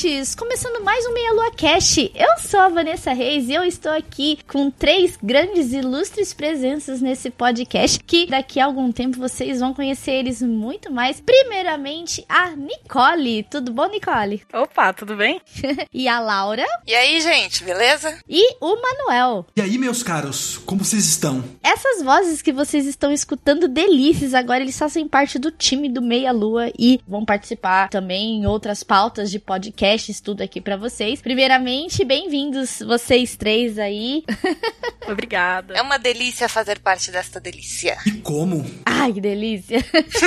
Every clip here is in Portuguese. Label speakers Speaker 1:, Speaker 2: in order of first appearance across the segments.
Speaker 1: Ouvintes! Começando mais um Meia Lua Cast. Eu sou a Vanessa Reis e eu estou aqui com três grandes e ilustres presenças nesse podcast que daqui a algum tempo vocês vão conhecer eles muito mais. Primeiramente, a Nicole. Tudo bom, Nicole?
Speaker 2: Opa, tudo bem?
Speaker 1: e a Laura.
Speaker 3: E aí, gente, beleza?
Speaker 1: E o Manuel.
Speaker 4: E aí, meus caros, como vocês estão?
Speaker 1: Essas vozes que vocês estão escutando delícias, agora eles fazem parte do time do Meia Lua e vão participar também em outras pautas de podcasts, tudo aqui para vocês. Primeiramente, bem-vindos vocês três aí.
Speaker 2: Obrigada.
Speaker 3: É uma delícia fazer parte desta delícia.
Speaker 4: E como?
Speaker 1: Ai, que delícia.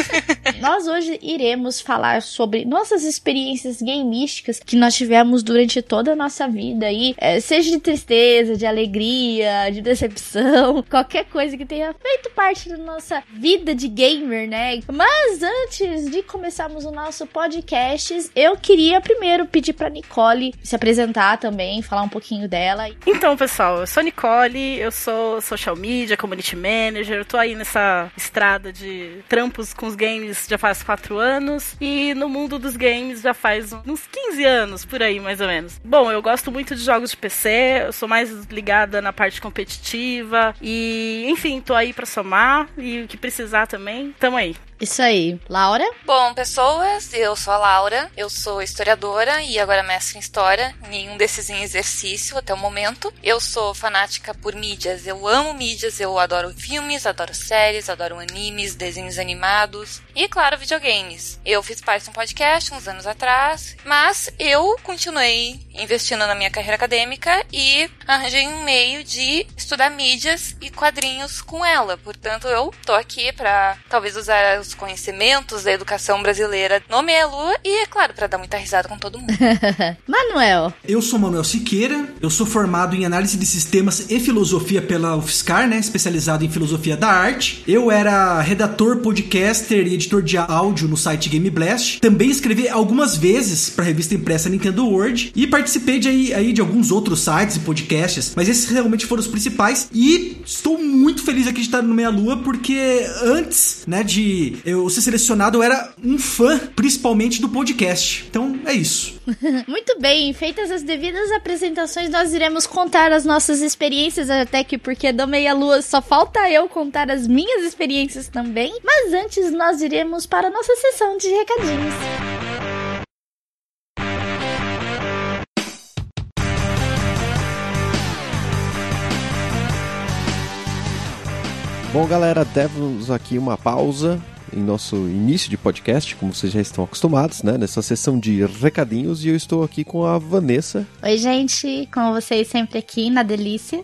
Speaker 1: nós hoje iremos falar sobre nossas experiências gameísticas que nós tivemos durante toda a nossa vida aí, é, seja de tristeza, de alegria, de decepção, qualquer coisa que tenha feito parte da nossa vida de gamer, né? Mas antes de começarmos o nosso podcast, eu queria primeiro pedir pra Nicole se apresentar também, falar um pouquinho dela.
Speaker 2: Então, pessoal, eu sou a Nicole, eu sou social media, community manager, eu tô aí nessa estrada de trampos com os games já faz quatro anos e no mundo dos games já faz uns 15 anos, por aí mais ou menos. Bom, eu gosto muito de jogos de PC, eu sou mais ligada na parte competitiva e, enfim, tô aí pra somar e o que precisar também, tamo aí.
Speaker 1: Isso aí. Laura?
Speaker 3: Bom, pessoas, eu sou a Laura, eu sou historiadora e agora mestre em história, nenhum desses em exercício até o momento. Eu sou fanática por mídias, eu amo mídias, eu adoro filmes, adoro séries, adoro animes, desenhos animados e, claro, videogames. Eu fiz parte de um podcast uns anos atrás, mas eu continuei investindo na minha carreira acadêmica e arranjei um meio de estudar mídias e quadrinhos com ela. Portanto, eu tô aqui para talvez usar os conhecimentos da educação brasileira no Meia Lua e, é claro, para dar muita risada com todo mundo.
Speaker 1: Manuel.
Speaker 4: Eu sou Manuel Siqueira, eu sou formado em análise de sistemas e filosofia pela UFSCar, né, especializado em filosofia da arte. Eu era redator, podcaster e editor de áudio no site Game Blast. Também escrevi algumas vezes para a revista impressa Nintendo World e participei de, aí, aí de alguns outros sites e podcasts, mas esses realmente foram os principais e estou muito feliz aqui de estar no Meia Lua porque antes, né, de eu ser selecionado, eu era um fã, principalmente do podcast. Então é isso.
Speaker 1: Muito bem, feitas as devidas apresentações, nós iremos contar as nossas experiências, até que porque do Meia Lua só falta eu contar as minhas experiências também. Mas antes, nós iremos para a nossa sessão de recadinhos.
Speaker 5: Bom, galera, demos aqui uma pausa em nosso início de podcast, como vocês já estão acostumados, né? Nessa sessão de recadinhos e eu estou aqui com a Vanessa.
Speaker 1: Oi, gente, com vocês sempre aqui na delícia.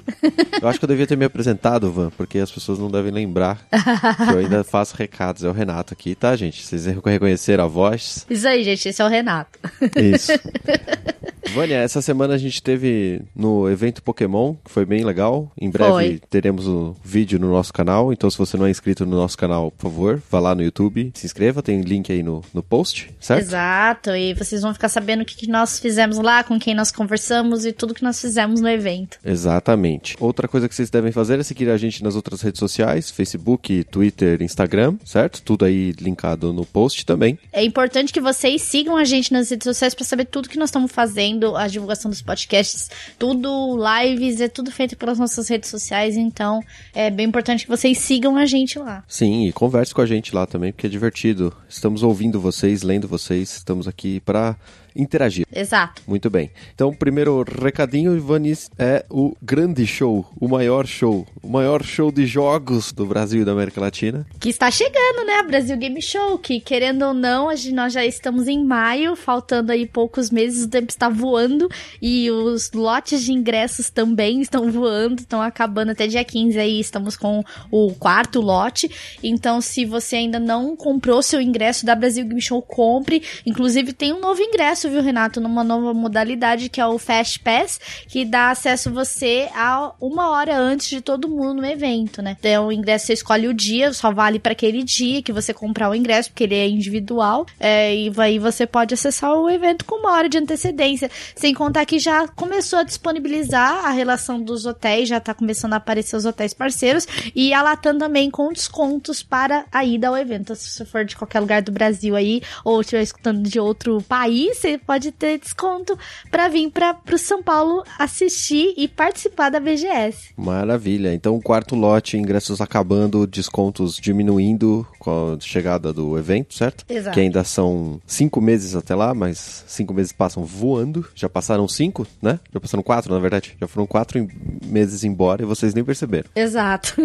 Speaker 5: Eu acho que eu devia ter me apresentado, Van, porque as pessoas não devem lembrar que eu ainda faço recados. É o Renato aqui, tá, gente? Vocês reconheceram a voz?
Speaker 1: Isso aí, gente, esse é o Renato.
Speaker 5: Isso. Vânia, essa semana a gente teve no evento Pokémon, que foi bem legal. Em breve
Speaker 1: Foi.
Speaker 5: teremos o vídeo no nosso canal, então se você não é inscrito no nosso canal, por favor, vá lá no YouTube, se inscreva, tem link aí no, no post, certo?
Speaker 1: Exato, e vocês vão ficar sabendo o que, que nós fizemos lá, com quem nós conversamos e tudo que nós fizemos no evento.
Speaker 5: Exatamente. Outra coisa que vocês devem fazer é seguir a gente nas outras redes sociais, Facebook, Twitter, Instagram, certo? Tudo aí linkado no post também.
Speaker 1: É importante que vocês sigam a gente nas redes sociais para saber tudo que nós estamos fazendo, a divulgação dos podcasts, tudo lives, é tudo feito pelas nossas redes sociais, então é bem importante que vocês sigam a gente lá.
Speaker 5: Sim, e converse com a gente lá também, porque é divertido. Estamos ouvindo vocês, lendo vocês, estamos aqui para interagir.
Speaker 1: Exato.
Speaker 5: Muito bem. Então, primeiro recadinho, Ivanis, é o grande show, o maior show, o maior show de jogos do Brasil e da América Latina.
Speaker 1: Que está chegando, né? Brasil Game Show, que querendo ou não, gente, nós já estamos em maio, faltando aí poucos meses, o tempo está voando e os lotes de ingressos também estão voando, estão acabando até dia 15 aí, estamos com o quarto lote. Então, se você ainda não comprou seu ingresso da Brasil Game Show, compre. Inclusive, tem um novo ingresso acesso, viu, Renato, numa nova modalidade que é o Fast Pass, que dá acesso você a uma hora antes de todo mundo no evento, né? Então, o ingresso você escolhe o dia, só vale para aquele dia que você comprar o ingresso, porque ele é individual, é, e aí você pode acessar o evento com uma hora de antecedência. Sem contar que já começou a disponibilizar a relação dos hotéis, já tá começando a aparecer os hotéis parceiros, e a Latam também com descontos para a ida ao evento. Se você for de qualquer lugar do Brasil aí, ou estiver escutando de outro país, você pode ter desconto para vir para o São Paulo assistir e participar da BGS.
Speaker 5: Maravilha. Então, quarto lote, ingressos acabando, descontos diminuindo com a chegada do evento, certo?
Speaker 1: Exato.
Speaker 5: Que ainda são cinco meses até lá, mas cinco meses passam voando. Já passaram cinco, né? Já passaram quatro, na verdade. Já foram quatro meses embora e vocês nem perceberam.
Speaker 1: Exato.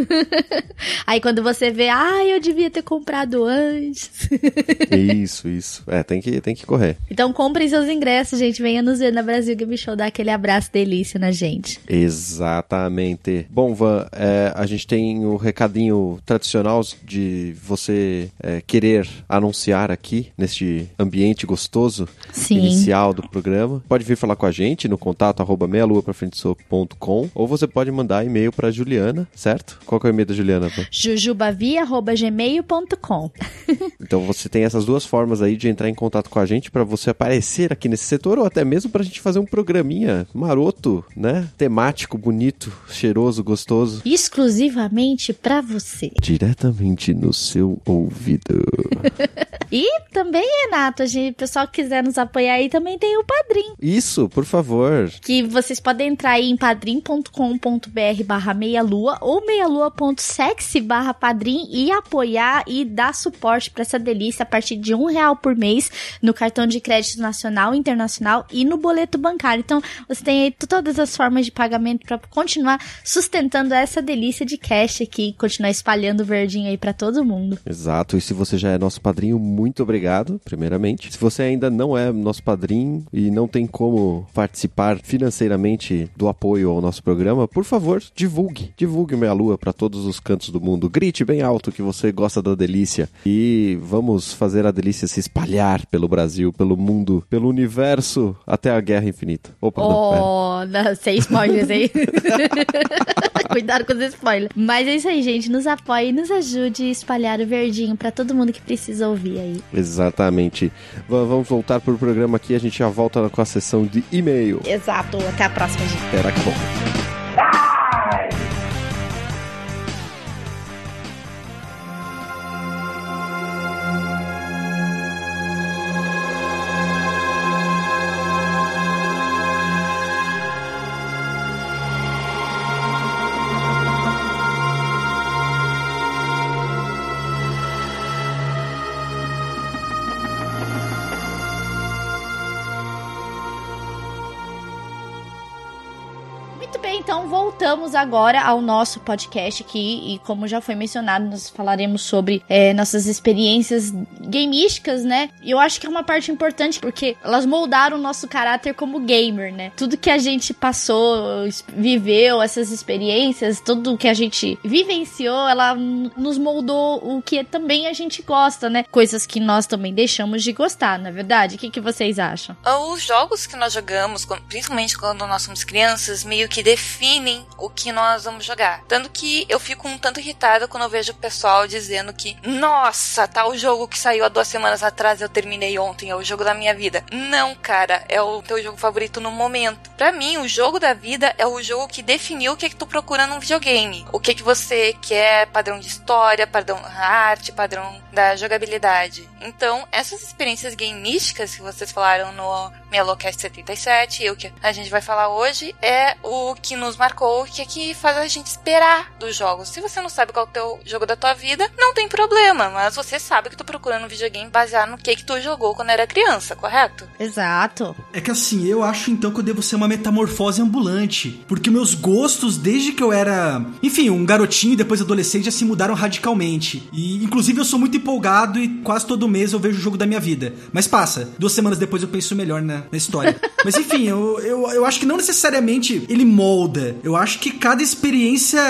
Speaker 1: Aí quando você vê, ah, eu devia ter comprado antes.
Speaker 5: isso, isso. É, tem que, tem que correr.
Speaker 1: Então comprem seus ingressos, gente. Venha nos ver na Brasil Game Show, dar aquele abraço delícia na gente.
Speaker 5: Exatamente. Bom, Van, é, a gente tem o recadinho tradicional de você é, querer anunciar aqui, neste ambiente gostoso
Speaker 1: Sim.
Speaker 5: inicial do programa. Pode vir falar com a gente no contato arroba meialuaprafrentesoco.com ou você pode mandar e-mail para Juliana, certo? Qual que é o e-mail da Juliana? Van?
Speaker 1: jujubavia.gmail.com
Speaker 5: Então você tem essas duas formas aí de entrar em contato com a gente para você aparecer aqui nesse setor ou até mesmo pra gente fazer um programinha maroto, né? Temático, bonito, cheiroso, gostoso.
Speaker 1: Exclusivamente pra você.
Speaker 5: Diretamente no seu ouvido.
Speaker 1: E também, Renato, a gente, o pessoal que quiser nos apoiar aí, também tem o Padrim.
Speaker 5: Isso, por favor.
Speaker 1: Que vocês podem entrar aí em padrim.com.br barra meialua ou meialua.sexy barra padrim e apoiar e dar suporte pra essa delícia a partir de um real por mês no cartão de crédito nacional, internacional e no boleto bancário. Então, você tem aí todas as formas de pagamento pra continuar sustentando essa delícia de cash aqui, continuar espalhando verdinho aí pra todo mundo.
Speaker 5: Exato, e se você já é nosso padrinho, muito obrigado, primeiramente. Se você ainda não é nosso padrinho e não tem como participar financeiramente do apoio ao nosso programa, por favor, divulgue. Divulgue Meia Lua para todos os cantos do mundo. Grite bem alto que você gosta da delícia. E vamos fazer a delícia se espalhar pelo Brasil, pelo mundo, pelo universo, até a Guerra Infinita. Opa.
Speaker 1: Oh, não, sem spoilers aí. Cuidado com os spoilers. Mas é isso aí, gente. Nos apoie e nos ajude a espalhar o verdinho pra todo mundo que precisa ouvir aí.
Speaker 5: Exatamente. Va- Vamos voltar pro programa aqui, a gente já volta com a sessão de e-mail.
Speaker 1: Exato. Até a próxima, gente.
Speaker 5: Espera, acabou.
Speaker 1: Muito bem, então voltamos agora ao nosso podcast aqui e como já foi mencionado, nós falaremos sobre é, nossas experiências gameísticas, né? E eu acho que é uma parte importante porque elas moldaram o nosso caráter como gamer, né? Tudo que a gente passou, viveu, essas experiências, tudo que a gente vivenciou, ela nos moldou o que também a gente gosta, né? Coisas que nós também deixamos de gostar, na é verdade? O que, que vocês acham?
Speaker 3: Os jogos que nós jogamos, principalmente quando nós somos crianças, meio que definem o que nós vamos jogar. Tanto que eu fico um tanto irritada quando eu vejo o pessoal dizendo que, nossa, tá o jogo que saiu há duas semanas atrás eu terminei ontem, é o jogo da minha vida. Não, cara, é o teu jogo favorito no momento. Pra mim, o jogo da vida é o jogo que definiu o que, que tu procura num videogame. O que, que você quer, padrão de história, padrão da arte, padrão da jogabilidade. Então, essas experiências gameísticas que vocês falaram no Melocast 77 e o que a gente vai falar hoje é o que nos marcou, que é que faz a gente esperar dos jogos. Se você não sabe qual é o teu jogo da tua vida, não tem problema, mas você sabe que tu procurando um videogame baseado no que que tu jogou quando era criança, correto?
Speaker 1: Exato.
Speaker 4: É que assim, eu acho então que eu devo ser uma metamorfose ambulante. Porque meus gostos, desde que eu era, enfim, um garotinho e depois adolescente, já se mudaram radicalmente. E inclusive eu sou muito empolgado e quase todo mês eu vejo o jogo da minha vida. Mas passa, duas semanas depois eu penso melhor na, na história. Mas enfim, eu, eu, eu acho que não necessariamente ele molda? Eu acho que cada experiência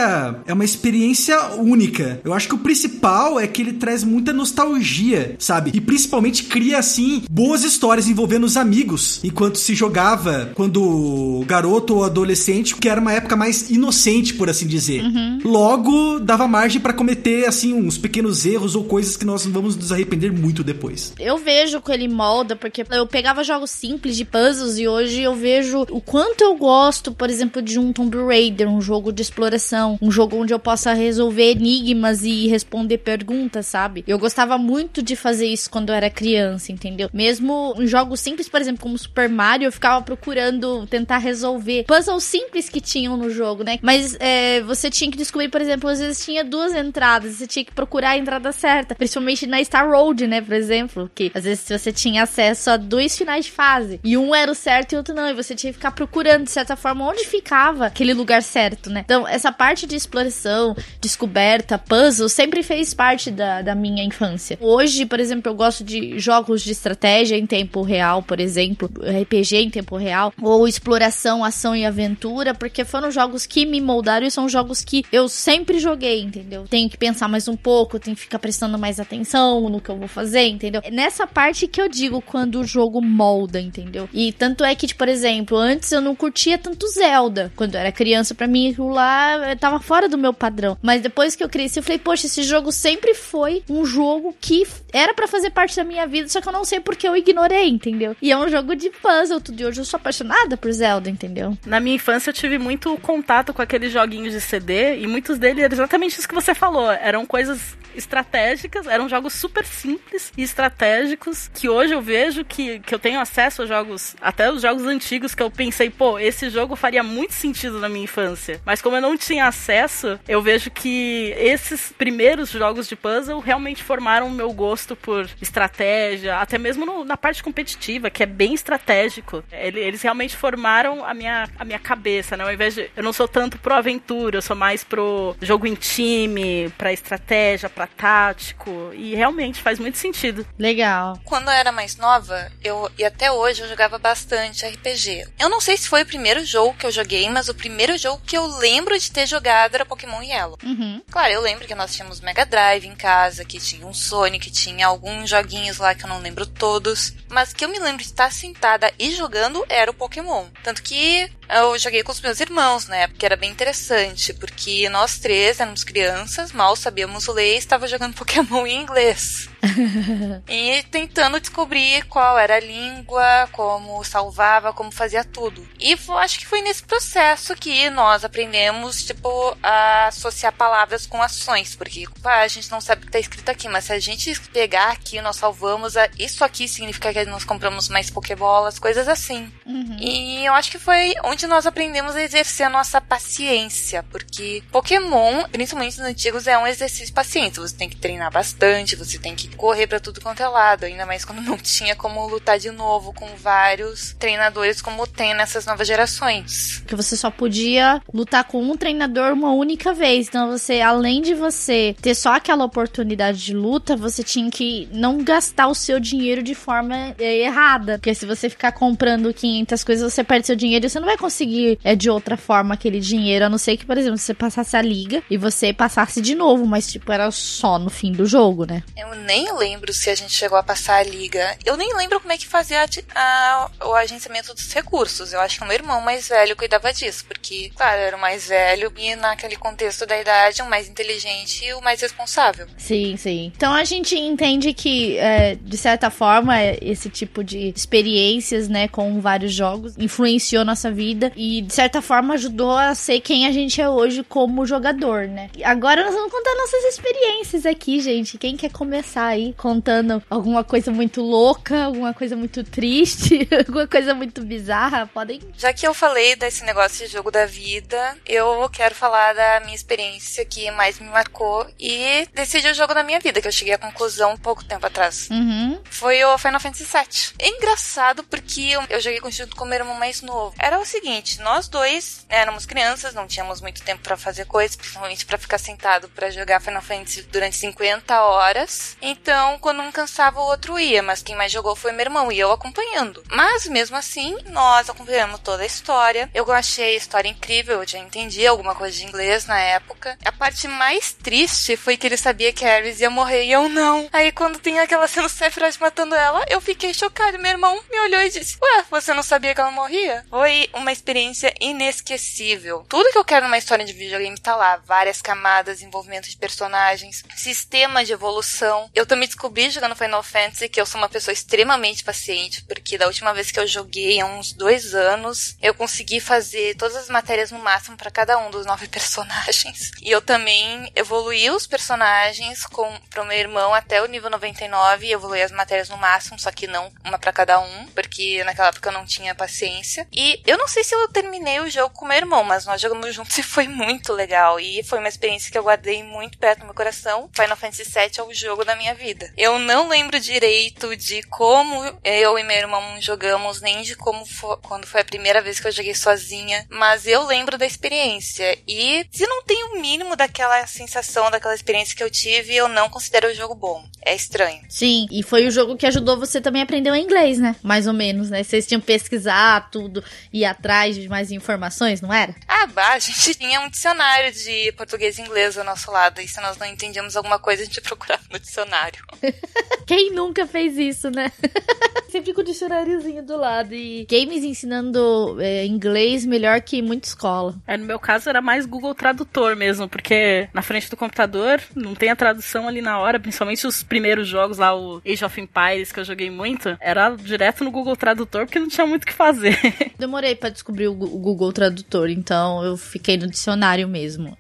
Speaker 4: é uma experiência única. Eu acho que o principal é que ele traz muita nostalgia, sabe? E principalmente cria, assim, boas histórias envolvendo os amigos enquanto se jogava quando garoto ou adolescente, que era uma época mais inocente, por assim dizer. Uhum. Logo, dava margem para cometer, assim, uns pequenos erros ou coisas que nós vamos nos arrepender muito depois.
Speaker 1: Eu vejo que ele molda, porque eu pegava jogos simples de puzzles e hoje eu vejo o quanto eu gosto, por exemplo, de um Tomb Raider, um jogo de exploração, um jogo onde eu possa resolver enigmas e responder perguntas, sabe? Eu gostava muito de fazer isso quando eu era criança, entendeu? Mesmo em jogos simples, por exemplo, como Super Mario, eu ficava procurando tentar resolver puzzles simples que tinham no jogo, né? Mas é, você tinha que descobrir, por exemplo, às vezes tinha duas entradas, você tinha que procurar a entrada certa, principalmente na Star Road, né, por exemplo, que às vezes você tinha acesso a dois finais de fase e um era o certo e o outro não, e você tinha que ficar procurando de certa forma onde ficava aquele lugar certo, né? Então, essa parte de exploração, descoberta, puzzle sempre fez parte da, da minha infância. Hoje, por exemplo, eu gosto de jogos de estratégia em tempo real, por exemplo, RPG em tempo real, ou exploração, ação e aventura, porque foram jogos que me moldaram e são jogos que eu sempre joguei, entendeu? Tenho que pensar mais um pouco, tenho que ficar prestando mais atenção no que eu vou fazer, entendeu? É nessa parte que eu digo quando o jogo molda, entendeu? E tanto é que, tipo, por exemplo, antes eu não curtia tanto Zelda. Quando eu era criança, para mim aquilo lá tava fora do meu padrão. Mas depois que eu cresci, eu falei, poxa, esse jogo sempre foi um jogo que era para fazer parte da minha vida, só que eu não sei porque eu ignorei, entendeu? E é um jogo de puzzle, tudo. E hoje eu sou apaixonada por Zelda, entendeu?
Speaker 2: Na minha infância eu tive muito contato com aqueles joguinhos de CD e muitos deles eram exatamente isso que você falou. Eram coisas estratégicas, eram jogos super simples e estratégicos que hoje eu vejo que, que eu tenho acesso a jogos, até os jogos antigos que eu pensei, pô, esse jogo faria muito sentido na minha infância. Mas como eu não tinha acesso, eu vejo que esses primeiros jogos de puzzle realmente formaram o meu gosto por estratégia, até mesmo no, na parte competitiva, que é bem estratégico. Eles realmente formaram a minha, a minha cabeça, né? Ao invés de. Eu não sou tanto pro aventura, eu sou mais pro jogo em time, pra estratégia, pra tático. E realmente faz muito sentido.
Speaker 1: Legal.
Speaker 3: Quando eu era mais nova, eu e até hoje eu jogava bastante RPG. Eu não sei se foi o primeiro jogo que eu joguei, mas o primeiro jogo que eu lembro de ter jogado era Pokémon Yellow.
Speaker 1: Uhum.
Speaker 3: Claro, eu lembro que nós tínhamos Mega Drive em casa, que tinha um Sonic, tinha alguns joguinhos lá que eu não lembro todos. Mas que eu me lembro de estar sentada e jogando era o Pokémon. Tanto que eu joguei com os meus irmãos na época, que era bem interessante, porque nós três éramos crianças, mal sabíamos ler e estava jogando Pokémon em inglês. e tentando descobrir qual era a língua, como salvava, como fazia tudo. E acho que foi nesse processo que nós aprendemos, tipo, a associar palavras com ações, porque pá, a gente não sabe o que está escrito aqui, mas se a gente pegar aqui, nós salvamos, a, isso aqui significa que nós compramos mais Pokébolas, coisas assim.
Speaker 1: Uhum.
Speaker 3: E eu acho que foi onde nós aprendemos a exercer a nossa paciência, porque Pokémon, principalmente nos antigos, é um exercício de paciência. Você tem que treinar bastante, você tem que correr para tudo quanto é lado, ainda mais quando não tinha como lutar de novo com vários treinadores como tem nessas novas gerações.
Speaker 1: Que você só podia lutar com um treinador uma única vez. Então você, além de você ter só aquela oportunidade de luta, você tinha que não gastar o seu dinheiro de forma é, errada. Porque se você ficar comprando 500 coisas, você perde seu dinheiro e você não vai conseguir é, de outra forma aquele dinheiro. A não ser que, por exemplo, você passasse a liga e você passasse de novo, mas tipo, era só no fim do jogo, né?
Speaker 3: Eu nem lembro se a gente chegou a passar a liga. Eu nem lembro como é que fazia a, a, o agenciamento dos recursos. Eu acho que o meu irmão mais velho cuidava disso, porque, claro, era o mais velho e naquele contexto da idade, o mais inteligente e o mais responsável.
Speaker 1: Sim, sim. Então a gente entende que, é, de certa forma, esse tipo de experiências, né, com vários jogos influenciou nossa vida e, de certa forma, ajudou a ser quem a gente é hoje como jogador, né? Agora nós vamos contar nossas experiências aqui, gente. Quem quer começar aí contando alguma coisa muito louca, alguma coisa muito triste, alguma coisa muito bizarra, podem.
Speaker 3: Já que eu falei desse negócio de jogo da vida, eu quero falar da minha experiência que mais me marcou e decidi o jogo da minha vida, que eu cheguei à conclusão um pouco tempo atrás.
Speaker 1: Uhum.
Speaker 3: Foi o Final Fantasy VII. É engraçado porque eu, joguei junto com o meu irmão mais novo. Era o seguinte nós dois éramos crianças, não tínhamos muito tempo para fazer coisas, principalmente para ficar sentado para jogar Final Fantasy durante 50 horas. Então, quando um cansava, o outro ia, mas quem mais jogou foi meu irmão e eu acompanhando. Mas mesmo assim, nós acompanhamos toda a história. Eu achei a história incrível, eu já entendi alguma coisa de inglês na época. A parte mais triste foi que ele sabia que a Ares ia morrer e eu não. Aí quando tem aquela cena do Sephiroth matando ela, eu fiquei chocada. Meu irmão me olhou e disse: Ué, você não sabia que ela morria? Foi uma experiência inesquecível. Tudo que eu quero numa história de videogame tá lá. Várias camadas, envolvimento de personagens, sistema de evolução. Eu também descobri jogando Final Fantasy que eu sou uma pessoa extremamente paciente, porque da última vez que eu joguei, há uns dois anos, eu consegui fazer todas as matérias no máximo para cada um dos nove personagens. E eu também evoluí os personagens com pro meu irmão até o nível 99 e evoluí as matérias no máximo, só que não uma para cada um, porque naquela época eu não tinha paciência. E eu não sei se eu terminei o jogo com meu irmão, mas nós jogamos juntos e foi muito legal. E foi uma experiência que eu guardei muito perto do meu coração. Final Fantasy VII é o jogo da minha vida. Eu não lembro direito de como eu e meu irmão jogamos, nem de como foi, quando foi a primeira vez que eu joguei sozinha, mas eu lembro da experiência. E se não tem o mínimo daquela sensação, daquela experiência que eu tive, eu não considero o jogo bom. É estranho.
Speaker 1: Sim, e foi o jogo que ajudou você também a aprender o inglês, né? Mais ou menos, né? Vocês tinham que pesquisar tudo, ir atrás de mais informações, não era?
Speaker 3: Ah, bah, a gente tinha um dicionário de português e inglês ao nosso lado, e se nós não entendíamos alguma coisa, a gente procurava no dicionário.
Speaker 1: Quem nunca fez isso, né? Sempre com o dicionáriozinho do lado. E games ensinando é, inglês melhor que muita escola.
Speaker 2: É, no meu caso era mais Google Tradutor mesmo, porque na frente do computador não tem a tradução ali na hora, principalmente os primeiros jogos lá, o Age of Empires, que eu joguei muito, era direto no Google Tradutor, porque não tinha muito o que fazer.
Speaker 1: Demorei para descobrir o Google Tradutor, então eu fiquei no dicionário mesmo.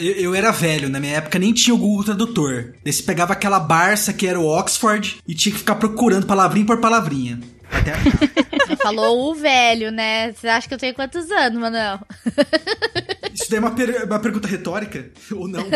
Speaker 4: Eu, eu, era velho, na minha época nem tinha o Google Tradutor. Você pegava aquela Barça que era o Oxford e tinha que ficar procurando palavrinha por palavrinha. Até
Speaker 1: Você falou o velho, né? Você acha que eu tenho quantos anos, Manuel?
Speaker 4: Isso daí é uma, per uma pergunta retórica? Ou não?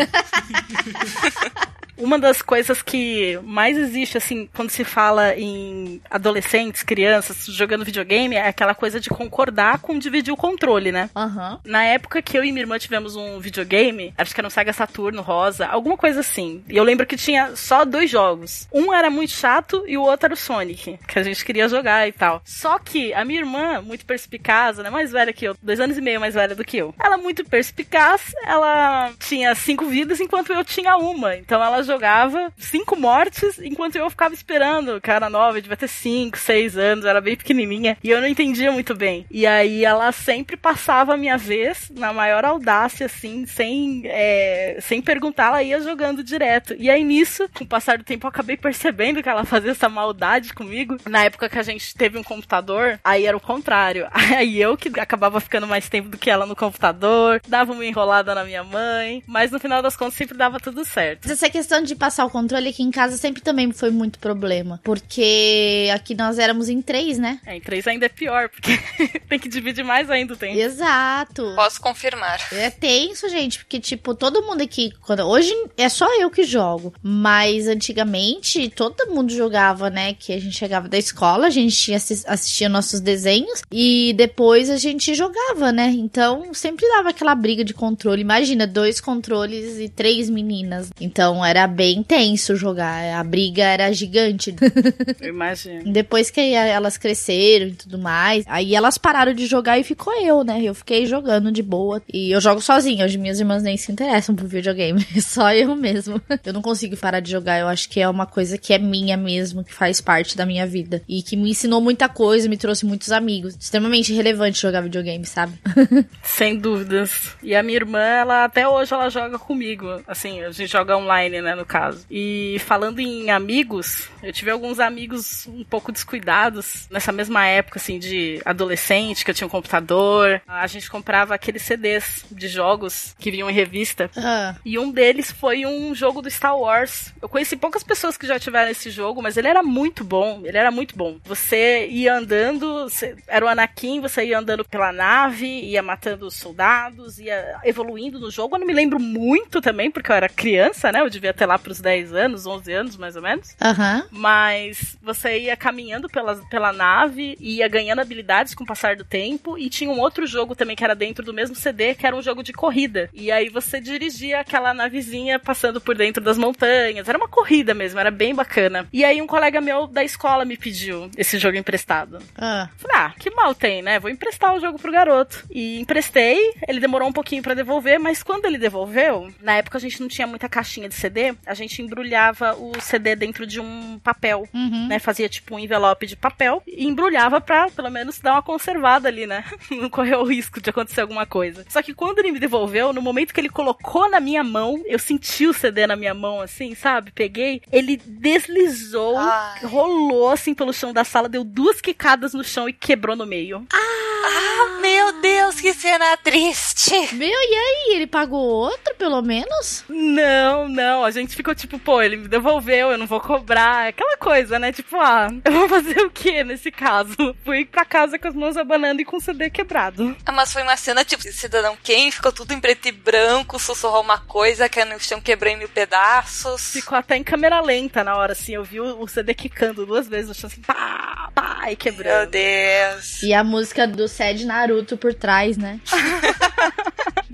Speaker 2: Uma das coisas que mais existe, assim, quando se fala em adolescentes, crianças jogando videogame, é aquela coisa de concordar com dividir o controle, né?
Speaker 1: Uhum.
Speaker 2: Na época que eu e minha irmã tivemos um videogame, acho que era um Sega Saturno rosa, alguma coisa assim. E eu lembro que tinha só dois jogos. Um era muito chato e o outro era o Sonic, que a gente queria jogar e tal. Só que a minha irmã, muito perspicaz, né? Mais velha que eu, dois anos e meio mais velha do que eu. Ela, muito perspicaz, ela tinha cinco vidas enquanto eu tinha uma. Então ela jogava cinco mortes, enquanto eu ficava esperando. Cara nova, devia ter cinco, seis anos, era bem pequenininha. E eu não entendia muito bem. E aí ela sempre passava a minha vez, na maior audácia, assim, sem, é, sem perguntar, ela ia jogando direto. E aí nisso, com o passar do tempo, eu acabei percebendo que ela fazia essa maldade comigo. Na época que a gente teve um computador, aí era o contrário. Aí eu que acabava ficando mais tempo do que ela no computador, dava uma enrolada na minha mãe, mas no final das contas sempre dava tudo certo.
Speaker 1: Essa questão de passar o controle aqui em casa sempre também foi muito problema. Porque aqui nós éramos em três, né?
Speaker 2: É, em três ainda é pior, porque tem que dividir mais ainda o tempo.
Speaker 1: Exato.
Speaker 3: Posso confirmar.
Speaker 1: É tenso, gente, porque, tipo, todo mundo aqui. Quando, hoje é só eu que jogo. Mas antigamente todo mundo jogava, né? Que a gente chegava da escola, a gente assistia nossos desenhos e depois a gente jogava, né? Então sempre dava aquela briga de controle. Imagina, dois controles e três meninas. Então era bem tenso jogar. A briga era gigante.
Speaker 2: Eu imagino.
Speaker 1: Depois que elas cresceram e tudo mais, aí elas pararam de jogar e ficou eu, né? Eu fiquei jogando de boa. E eu jogo sozinha. Hoje minhas irmãs nem se interessam por videogame. Só eu mesmo. Eu não consigo parar de jogar. Eu acho que é uma coisa que é minha mesmo, que faz parte da minha vida. E que me ensinou muita coisa, me trouxe muitos amigos. Extremamente relevante jogar videogame, sabe?
Speaker 2: Sem dúvidas. E a minha irmã, ela até hoje ela joga comigo. Assim, a gente joga online, né, no caso. E falando em amigos, eu tive alguns amigos um pouco descuidados nessa mesma época, assim, de adolescente, que eu tinha um computador. A gente comprava aqueles CDs de jogos que vinham em revista.
Speaker 1: Ah.
Speaker 2: E um deles foi um jogo do Star Wars. Eu conheci poucas pessoas que já tiveram esse jogo, mas ele era muito bom. Ele era muito bom. Você ia andando, você, era o Anakin, você ia andando pela nave, ia matando os soldados, ia evoluindo no jogo. Eu não me lembro muito também, porque eu era criança, né? Eu devia ter sei lá, pros 10 anos, 11 anos mais ou menos.
Speaker 1: Aham.
Speaker 2: Mas você ia caminhando pela, pela nave, ia ganhando habilidades com o passar do tempo, e tinha um outro jogo também que era dentro do mesmo CD, que era um jogo de corrida. E aí você dirigia aquela navezinha passando por dentro das montanhas. Era uma corrida mesmo, era bem bacana. E aí um colega meu da escola me pediu esse jogo emprestado.
Speaker 1: Ah.
Speaker 2: Falei, ah, que mal tem, né? Vou emprestar o jogo pro garoto. E emprestei, ele demorou um pouquinho pra devolver, mas quando ele devolveu, na época a gente não tinha muita caixinha de CD, a gente embrulhava o CD dentro de um papel,
Speaker 1: Uhum.
Speaker 2: né? Fazia tipo um envelope de papel e embrulhava pra, pelo menos, dar uma conservada ali, né? não correr o risco de acontecer alguma coisa. Só que quando ele me devolveu, no momento que ele colocou na minha mão, eu senti o CD na minha mão, assim, sabe? Peguei, ele deslizou,
Speaker 3: Ai.
Speaker 2: rolou assim pelo chão da sala, deu duas quicadas no chão e quebrou no meio.
Speaker 3: Ah, meu Deus, que cena triste.
Speaker 1: Meu, e aí? Ele pagou outro, pelo menos?
Speaker 2: Não, não, a gente ficou tipo, pô, ele me devolveu, eu não vou cobrar. Aquela coisa, né? Tipo, ah, eu vou fazer o que nesse caso? Fui pra casa com as mãos abanando e com o CD quebrado.
Speaker 3: Ah, mas foi uma cena tipo Cidadão Kane, ficou tudo em preto e branco, sussurrou uma coisa que no chão quebrou em mil pedaços.
Speaker 2: Ficou até em câmera lenta na hora, assim. Eu vi o CD quicando duas vezes no chão, assim, pá, pá, e
Speaker 3: Meu
Speaker 2: quebrando.
Speaker 3: Deus.
Speaker 1: E a música do Sed Naruto por trás, né?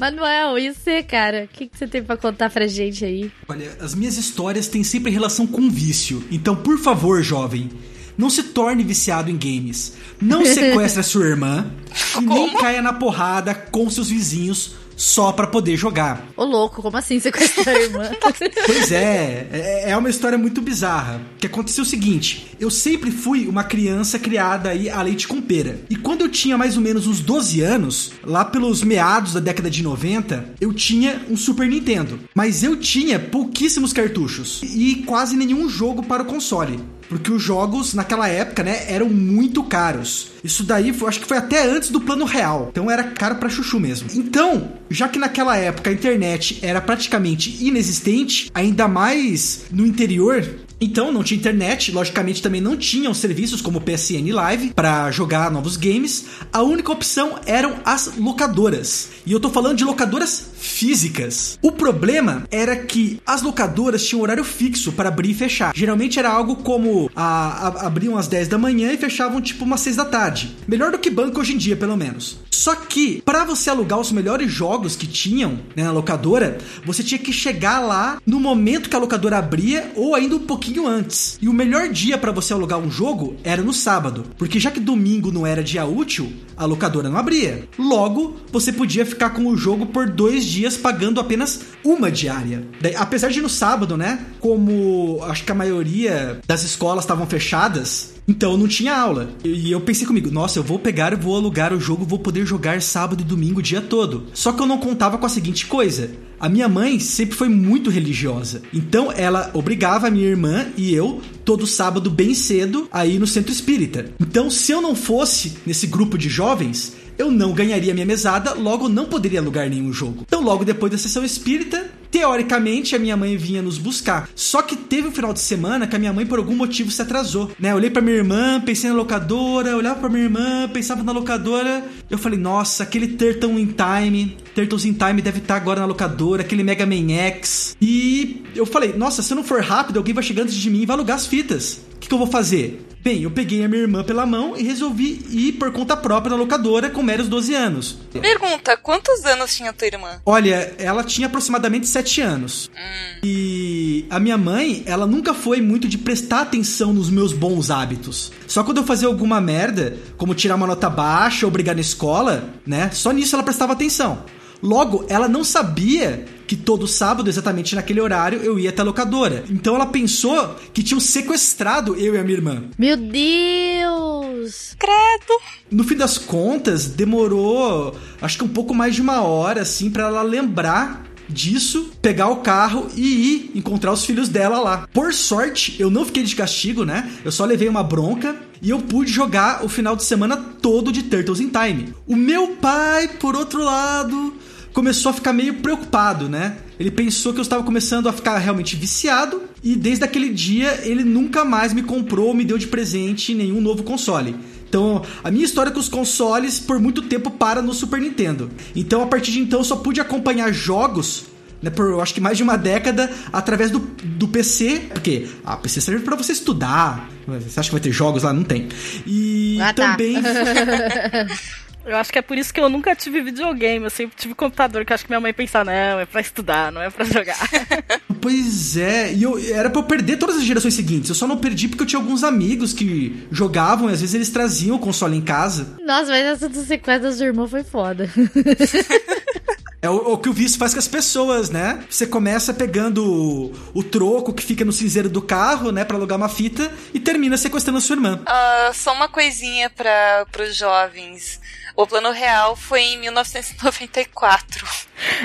Speaker 1: Manuel, e você, cara? O que, que você tem pra contar pra gente aí?
Speaker 4: Olha, as minhas histórias têm sempre relação com vício. Então, por favor, jovem, não se torne viciado em games. Não sequestre a sua irmã e nem caia na porrada com seus vizinhos só pra poder jogar.
Speaker 1: Ô, louco, como assim sequestrar a irmã?
Speaker 4: Pois é, é, é uma história muito bizarra. Que aconteceu o seguinte: eu sempre fui uma criança criada aí a leite com pera. E quando eu tinha mais ou menos uns 12 anos, lá pelos meados da década de 90, eu tinha um Super Nintendo. Mas eu tinha pouquíssimos cartuchos e quase nenhum jogo para o console. Porque os jogos naquela época, né, eram muito caros. Isso daí, foi- acho que foi até antes do plano real. Então era caro pra chuchu mesmo. Então, já que naquela época a internet era praticamente inexistente, ainda mais no interior, então não tinha internet, logicamente também não tinham serviços como PSN Live para jogar novos games. A única opção eram as locadoras. E eu tô falando de locadoras físicas. O problema era que as locadoras tinham horário fixo para abrir e fechar. Geralmente era algo como a, a- abriam às 10 da manhã e fechavam tipo umas 6 da tarde. Melhor do que banco hoje em dia, pelo menos. Só que para você alugar os melhores jogos que tinham né, na locadora, você tinha que chegar lá no momento que a locadora abria ou ainda um pouquinho antes. E o melhor dia para você alugar um jogo era no sábado, porque já que domingo não era dia útil, a locadora não abria. Logo, você podia ficar com o jogo por dois dias pagando apenas uma diária. Daí, apesar de no sábado, né? Como acho que a maioria das escolas estavam fechadas, então não tinha aula. E eu pensei comigo, nossa, eu vou pegar, vou alugar o jogo, vou poder jogar sábado e domingo o dia todo. Só que eu não contava com a seguinte coisa. A minha mãe sempre foi muito religiosa. Então ela obrigava a minha irmã e eu todo sábado bem cedo a ir no centro espírita. Então se eu não fosse nesse grupo de jovens, eu não ganharia minha mesada, logo não poderia alugar nenhum jogo. Então logo depois da sessão espírita, teoricamente a minha mãe vinha nos buscar. Só que teve um final de semana que a minha mãe por algum motivo se atrasou, né? Eu olhei pra minha irmã, pensei na locadora, olhava pra minha irmã, pensava na locadora. Eu falei, nossa, aquele Turtle in Time, Turtles in Time deve estar agora na locadora, aquele Mega Man X. E eu falei, nossa, se eu não for rápido, alguém vai chegar antes de mim e vai alugar as fitas. O que, que eu vou fazer? Bem, eu peguei a minha irmã pela mão e resolvi ir por conta própria na locadora com meros 12 anos.
Speaker 3: Pergunta, quantos anos tinha tua irmã?
Speaker 4: Olha, ela tinha aproximadamente 7 anos. E a minha mãe, ela nunca foi muito de prestar atenção nos meus bons hábitos. Só quando eu fazia alguma merda, como tirar uma nota baixa ou brigar na escola, né? Só nisso ela prestava atenção. Logo, ela não sabia que todo sábado, exatamente naquele horário, eu ia até a locadora. Então ela pensou que tinham sequestrado eu e a minha irmã.
Speaker 1: Meu Deus!
Speaker 3: Credo.
Speaker 4: No fim das contas, demorou acho que um pouco mais de uma hora, assim, pra ela lembrar disso, pegar o carro e ir encontrar os filhos dela lá. Por sorte, eu não fiquei de castigo, né? Eu só levei uma bronca e eu pude jogar o final de semana todo de Turtles in Time. O meu pai, por outro lado, começou a ficar meio preocupado, né? Ele pensou que eu estava começando a ficar realmente viciado e desde aquele dia ele nunca mais me comprou ou me deu de presente nenhum novo console. Então, a minha história com os consoles por muito tempo para no Super Nintendo. Então, a partir de então, eu só pude acompanhar jogos né, por eu acho que mais de uma década através do, do PC, porque a PC serve para você estudar. Você acha que vai ter jogos lá? Não tem. E ah, tá.
Speaker 2: Eu acho que é por isso que eu nunca tive videogame, eu sempre tive computador, que acho que minha mãe pensa, não, é pra estudar, não é pra jogar.
Speaker 4: pois é, e eu, era pra eu perder todas as gerações seguintes, eu só não perdi porque eu tinha alguns amigos que jogavam e às vezes eles traziam o console em casa.
Speaker 1: Nossa, mas essa do sequestro do irmão foi foda.
Speaker 4: É o, o, que o vício faz com as pessoas, né? Você começa pegando o, o troco que fica no cinzeiro do carro, né, para alugar uma fita e termina sequestrando a sua irmã.
Speaker 3: Uh, só uma coisinha para os jovens. O plano real foi em 1994.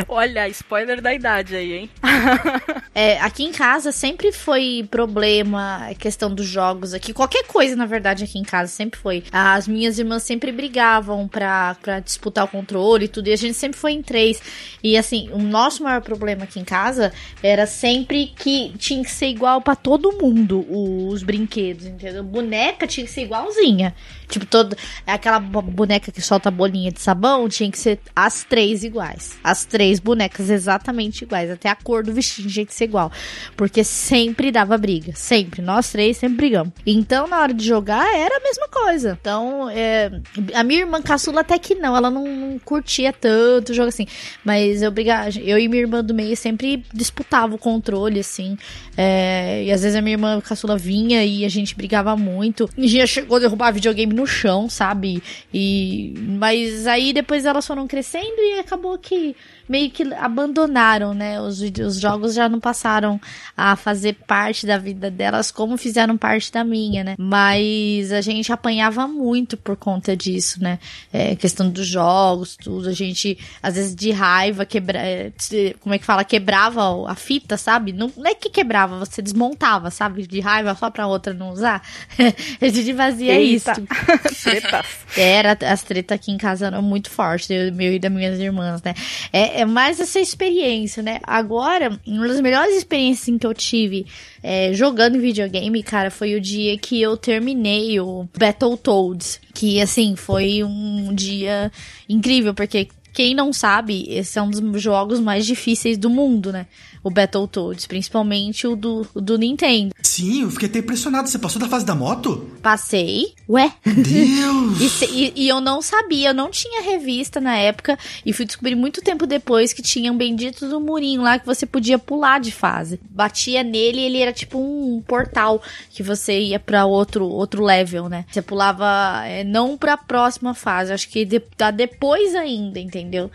Speaker 2: Olha, spoiler da idade aí, hein?
Speaker 1: é, aqui em casa sempre foi problema a questão dos jogos aqui. Qualquer coisa, na verdade, aqui em casa sempre foi. As minhas irmãs sempre brigavam pra, pra disputar o controle e tudo. E a gente sempre foi em três. E assim, o nosso maior problema aqui em casa era sempre que tinha que ser igual para todo mundo os brinquedos, entendeu? Boneca tinha que ser igualzinha. Tipo, todo, aquela boneca que solta bolinha de sabão tinha que ser as três iguais. As três bonecas exatamente iguais. Até a cor do vestido tinha que ser igual. Porque sempre dava briga. Sempre. Nós três sempre brigamos. Então, na hora de jogar, era a mesma coisa. Então, é, a minha irmã caçula até que não. Ela não, não curtia tanto o jogo assim. Mas eu brigava. Eu e minha irmã do meio sempre disputava o controle, assim. É, e às vezes a minha irmã caçula vinha e a gente brigava muito. E já chegou a derrubar videogame no chão, sabe? E mas aí depois elas foram crescendo e acabou que meio que abandonaram, né? Os, os jogos já não passaram a fazer parte da vida delas como fizeram parte da minha, né? Mas a gente apanhava muito por conta disso, né? É, questão dos jogos, tudo. A gente, às vezes, de raiva, quebra... É, como é que fala? Quebrava a fita, sabe? Não, não é que quebrava, você desmontava, sabe? De raiva só pra outra não usar. a gente fazia isso. Tretas. Era, as tretas aqui em casa eram muito fortes, eu, meu e das minhas irmãs, né? É, é mais essa experiência, né? Agora, uma das melhores experiências que eu tive é, jogando videogame, cara, foi o dia que eu terminei o Battletoads. Que, assim, foi um dia incrível, porque quem não sabe, esse é um dos jogos mais difíceis do mundo, né? o Battletoads, principalmente o do, o do Nintendo.
Speaker 4: Sim, eu fiquei até impressionado. Você passou da fase da moto?
Speaker 1: Passei. Ué?
Speaker 4: Deus!
Speaker 1: e, e, eu não sabia, eu não tinha revista na época e fui descobrir muito tempo depois que tinha um bendito do murinho lá que você podia pular de fase. Batia nele e ele era tipo um portal que você ia para outro outro level, né? Você pulava é, não para a próxima fase, acho que de, tá depois ainda, entendeu?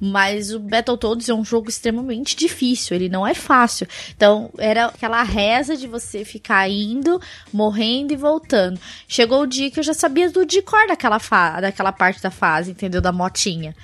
Speaker 1: Mas o Battletoads é um jogo extremamente difícil, ele não é fácil. Então, era aquela reza de você ficar indo, morrendo e voltando. Chegou o dia que eu já sabia do de cor daquela, daquela parte da fase, entendeu? Da motinha.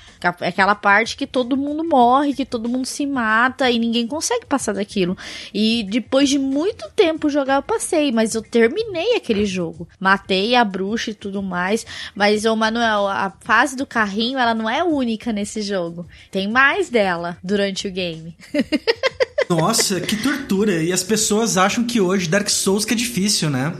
Speaker 1: Aquela parte que todo mundo morre, que todo mundo se mata e ninguém consegue passar daquilo. E depois de muito tempo jogar, eu passei, mas eu terminei aquele jogo. Matei a bruxa e tudo mais. Mas, o Manuel, a fase do carrinho, ela não é única nesse jogo. Tem mais dela durante o game.
Speaker 4: Nossa, que tortura. E as pessoas acham que hoje Dark Souls que é difícil, né?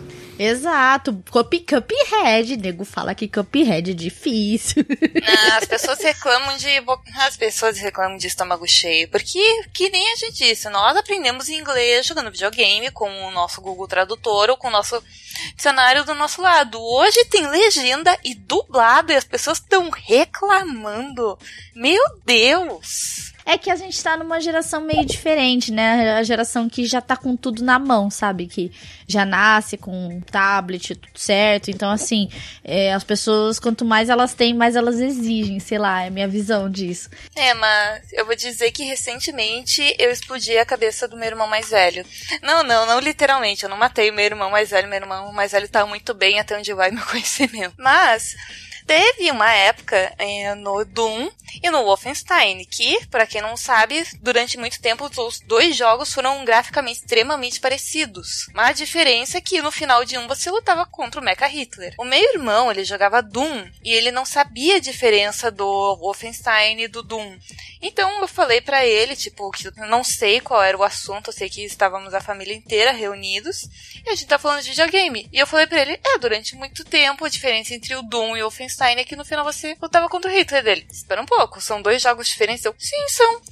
Speaker 1: Exato. Cup, Cuphead, nego fala que Cuphead é difícil.
Speaker 3: Não, as pessoas reclamam de. As pessoas reclamam de estômago cheio. Porque, que nem a gente disse, nós aprendemos inglês jogando videogame com o nosso Google Tradutor ou com o nosso dicionário do nosso lado. Hoje tem legenda e dublado e as pessoas estão reclamando. Meu Deus!
Speaker 1: É que a gente tá numa geração meio diferente, né? A geração que já tá com tudo na mão, sabe? Que já nasce com tablet, tudo certo. Então, assim, é, as pessoas, quanto mais elas têm, mais elas exigem, sei lá, é a minha visão disso.
Speaker 3: É, mas eu vou dizer que recentemente eu explodi a cabeça do meu irmão mais velho. Não, não, não literalmente. Eu não matei o meu irmão mais velho. Meu irmão mais velho tá muito bem até onde vai meu conhecimento. Mas Teve uma época é, no Doom e no Wolfenstein, que, para quem não sabe, durante muito tempo os dois jogos foram graficamente extremamente parecidos. Mas a diferença é que no final de um você lutava contra o Mecha Hitler. O meu irmão, ele jogava Doom e ele não sabia a diferença do Wolfenstein e do Doom. Então eu falei para ele, tipo, que eu não sei qual era o assunto, eu sei que estávamos a família inteira reunidos e a gente tá falando de videogame. E eu falei para ele, é, durante muito tempo a diferença entre o Doom e o Wolfenstein é que no final você lutava contra o Hitler dele. Espera um pouco, são dois jogos diferentes. Eu, sim, são.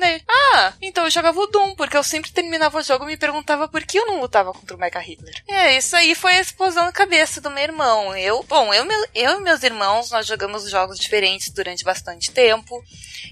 Speaker 3: Daí, ah, então eu jogava o Doom, porque eu sempre terminava o jogo e me perguntava por que eu não lutava contra o Mecha Hitler. É, isso aí foi a explosão na cabeça do meu irmão. Eu, bom, eu, meu, eu e meus irmãos, nós jogamos jogos diferentes durante bastante tempo.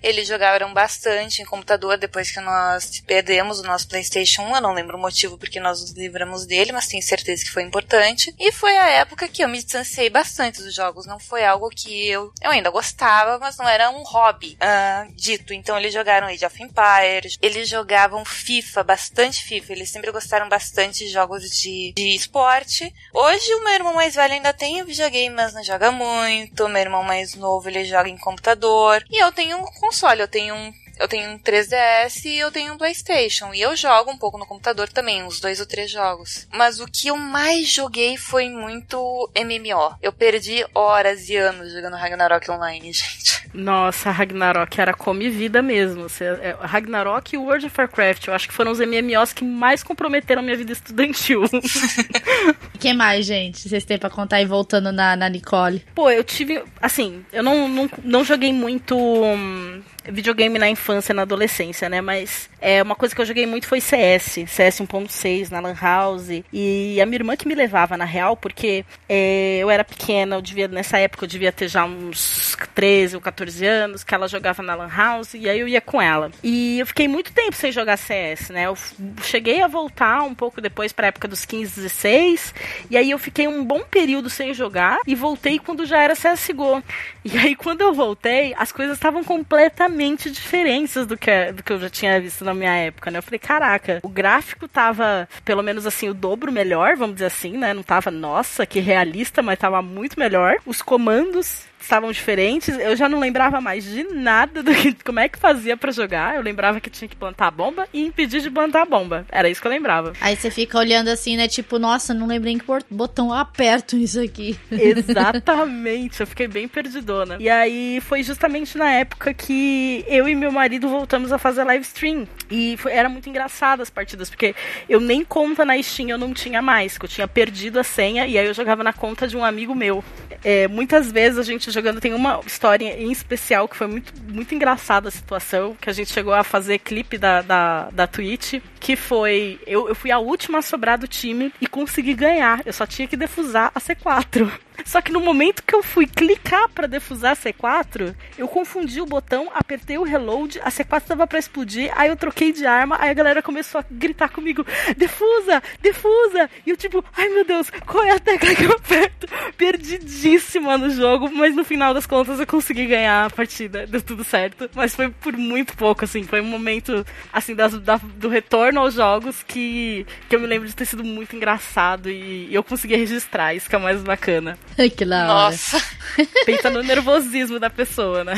Speaker 3: Eles jogaram bastante em computador depois que nós perdemos o nosso PlayStation 1. Eu não lembro o motivo porque nós nos livramos dele, mas tenho certeza que foi importante. E foi a época que eu me distanciei bastante dos jogos. Não foi algo que eu, eu ainda gostava, mas não era um hobby uh, dito. Então eles jogaram Age of Empires, eles jogavam FIFA, bastante FIFA. Eles sempre gostaram bastante de jogos de, de esporte. Hoje o meu irmão mais velho ainda tem videogame, mas não joga muito. Meu irmão mais novo ele joga em computador. E eu tenho um console, eu tenho um eu tenho um 3DS e eu tenho um PlayStation. E eu jogo um pouco no computador também, uns dois ou três jogos. Mas o que eu mais joguei foi muito MMO. Eu perdi horas e anos jogando Ragnarok Online, gente.
Speaker 2: Nossa, Ragnarok era come vida mesmo. É, Ragnarok e World of Warcraft, eu acho que foram os MMOs que mais comprometeram minha vida estudantil.
Speaker 1: O que mais, gente? Vocês têm pra contar e voltando na, na Nicole?
Speaker 2: Pô, eu tive. Assim, eu não, não, não joguei muito. Hum, videogame na infância, na adolescência, né? Mas é, uma coisa que eu joguei muito foi CS, CS 1.6 na Lan House. E a minha irmã que me levava, na real, porque é, eu era pequena, eu devia, nessa época eu devia ter já uns 13 ou 14 anos, que ela jogava na Lan House, e aí eu ia com ela. E eu fiquei muito tempo sem jogar CS, né? Eu cheguei a voltar um pouco depois pra época dos 15, 16, e aí eu fiquei um bom período sem jogar, e voltei quando já era CSGO. E aí quando eu voltei, as coisas estavam completamente diferentes do que, do que eu já tinha visto na minha época, né? Eu falei, caraca, o gráfico tava, pelo menos assim, o dobro melhor, vamos dizer assim, né? Não tava, nossa, que realista, mas tava muito melhor. Os comandos estavam diferentes. Eu já não lembrava mais de nada do que como é que fazia para jogar. Eu lembrava que tinha que plantar a bomba e impedir de plantar a bomba. Era isso que eu lembrava.
Speaker 1: Aí você fica olhando assim, né? Tipo, nossa, não lembrei em que botão aperto isso aqui.
Speaker 2: Exatamente. eu fiquei bem perdidona. E aí foi justamente na época que eu e meu marido voltamos a fazer live stream. E foi, era muito engraçado as partidas, porque eu nem conta na Steam eu não tinha mais, que eu tinha perdido a senha e aí eu jogava na conta de um amigo meu. É, muitas vezes a gente jogando. Tem uma história em especial que foi muito, muito engraçada a situação, que a gente chegou a fazer clipe da, da, da Twitch, que foi. Eu, eu fui a última a sobrar do time e consegui ganhar. Eu só tinha que defusar a C4. Só que no momento que eu fui clicar para defusar a C4, eu confundi o botão, apertei o reload, a C4 tava para explodir, aí eu troquei de arma, aí a galera começou a gritar comigo: "Defusa, defusa!" E eu tipo: "Ai meu Deus, qual é a tecla que eu aperto?" Perdidíssima no jogo, mas no final das contas eu consegui ganhar a partida, deu tudo certo, mas foi por muito pouco assim, foi um momento assim da, da, do retorno aos jogos que que eu me lembro de ter sido muito engraçado e, e eu consegui registrar, isso que é mais bacana.
Speaker 1: que da
Speaker 3: Nossa.
Speaker 2: Pensa no nervosismo da pessoa, né?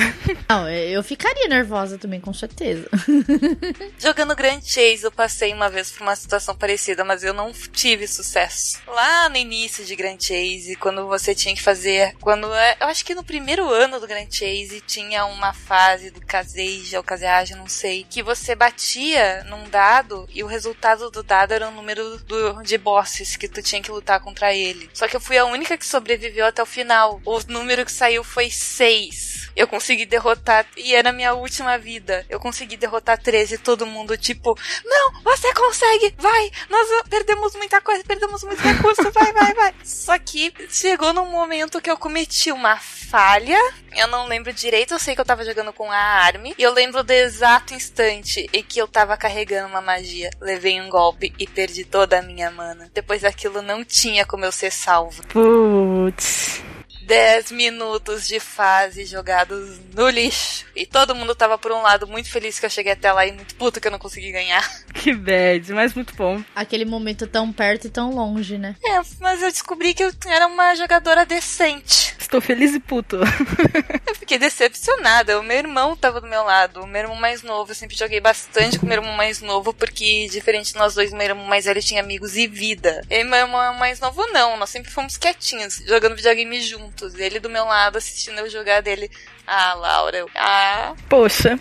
Speaker 1: Não, eu ficaria nervosa também, com certeza.
Speaker 3: Jogando Grand Chase, eu passei uma vez por uma situação parecida, mas eu não tive sucesso. Lá no início de Grand Chase, quando você tinha que fazer. Quando. É, eu acho que no primeiro ano do Grand Chase tinha uma fase do Caseja ou Caseage, não sei, que você batia num dado e o resultado do dado era o número do, de bosses que tu tinha que lutar contra ele. Só que eu fui a única que sobreviveu até o final. O número que saiu foi 6. Eu consegui derrotar, e era minha última vida. Eu consegui derrotar 13 todo mundo, tipo, não, você consegue, vai, nós perdemos muita coisa, perdemos muito recurso, vai, vai, vai. Só que chegou num momento que eu cometi uma falha, eu não lembro direito, eu sei que eu tava jogando com a Arme, e eu lembro do exato instante em que eu tava carregando uma magia, levei um golpe e perdi toda a minha mana. Depois daquilo não tinha como eu ser salvo.
Speaker 2: Putz.
Speaker 3: 10 minutos de fase jogados no lixo. E todo mundo tava, por um lado, muito feliz que eu cheguei até lá e muito puto que eu não consegui ganhar.
Speaker 2: Que bad, mas muito bom.
Speaker 1: Aquele momento tão perto e tão longe, né?
Speaker 3: É, mas eu descobri que eu era uma jogadora decente.
Speaker 2: Estou feliz e puto.
Speaker 3: eu fiquei decepcionada. O meu irmão tava do meu lado, o meu irmão mais novo. Eu sempre joguei bastante com o meu irmão mais novo, porque, diferente de nós dois, meu irmão mais velho tinha amigos e vida. E meu irmão mais novo, não. Nós sempre fomos quietinhos, jogando videogame juntos. Ele do meu lado assistindo eu jogar dele. Ah, Laura, eu... ah.
Speaker 2: Poxa.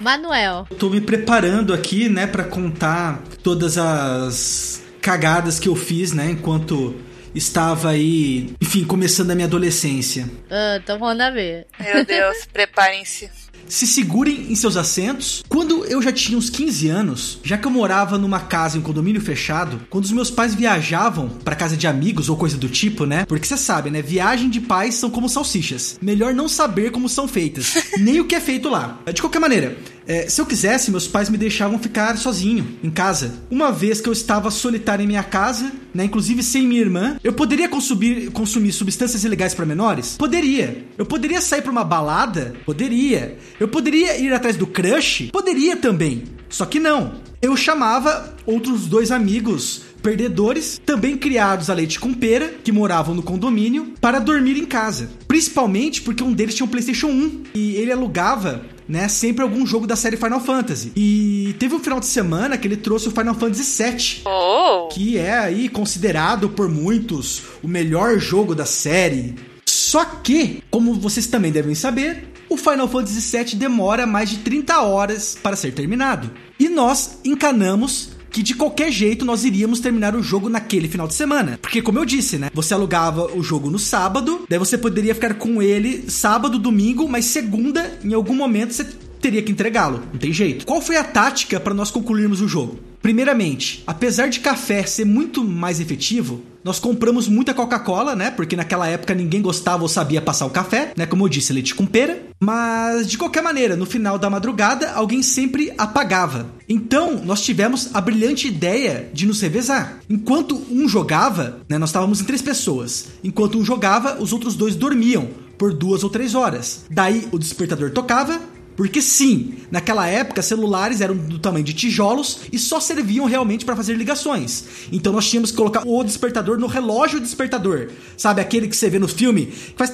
Speaker 1: Manuel.
Speaker 4: Eu tô me preparando aqui, né, para contar todas as cagadas que eu fiz, né, enquanto estava aí, enfim, começando a minha adolescência.
Speaker 1: Ah, então manda ver.
Speaker 3: Meu Deus, preparem-se.
Speaker 4: Se segurem em seus assentos. Quando eu já tinha uns 15 anos, já que eu morava numa casa em um condomínio fechado, quando os meus pais viajavam para casa de amigos ou coisa do tipo, né? Porque você sabe, né? Viagem de pais são como salsichas. Melhor não saber como são feitas, nem o que é feito lá. De qualquer maneira, é, se eu quisesse, meus pais me deixavam ficar sozinho em casa. Uma vez que eu estava solitário em minha casa, né, inclusive sem minha irmã, eu poderia consumir, consumir substâncias ilegais para menores? Poderia. Eu poderia sair para uma balada? Poderia. Eu poderia ir atrás do crush? Poderia também. Só que não. Eu chamava outros dois amigos perdedores, também criados a leite com pera, que moravam no condomínio, para dormir em casa. Principalmente porque um deles tinha um PlayStation 1 e ele alugava né, sempre algum jogo da série Final Fantasy. E teve um final de semana que ele trouxe o Final Fantasy VII,
Speaker 3: Oh!
Speaker 4: que é aí considerado por muitos o melhor jogo da série. Só que, como vocês também devem saber, o Final Fantasy VII demora mais de 30 horas para ser terminado. E nós encanamos que de qualquer jeito nós iríamos terminar o jogo naquele final de semana. Porque, como eu disse, né? Você alugava o jogo no sábado, daí você poderia ficar com ele sábado, domingo, mas segunda, em algum momento, você teria que entregá-lo. Não tem jeito. Qual foi a tática para nós concluirmos o jogo? Primeiramente, apesar de café ser muito mais efetivo, nós compramos muita Coca-Cola, né? Porque naquela época ninguém gostava ou sabia passar o café, né? Como eu disse, leite com pera. Mas de qualquer maneira, no final da madrugada, alguém sempre apagava. Então, nós tivemos a brilhante ideia de nos revezar. Enquanto um jogava, né? Nós estávamos em três pessoas. Enquanto um jogava, os outros dois dormiam por duas ou três horas. Daí o despertador tocava, porque sim, naquela época celulares eram do tamanho de tijolos e só serviam realmente para fazer ligações. Então nós tínhamos que colocar o despertador no relógio despertador. Sabe aquele que você vê no filme que faz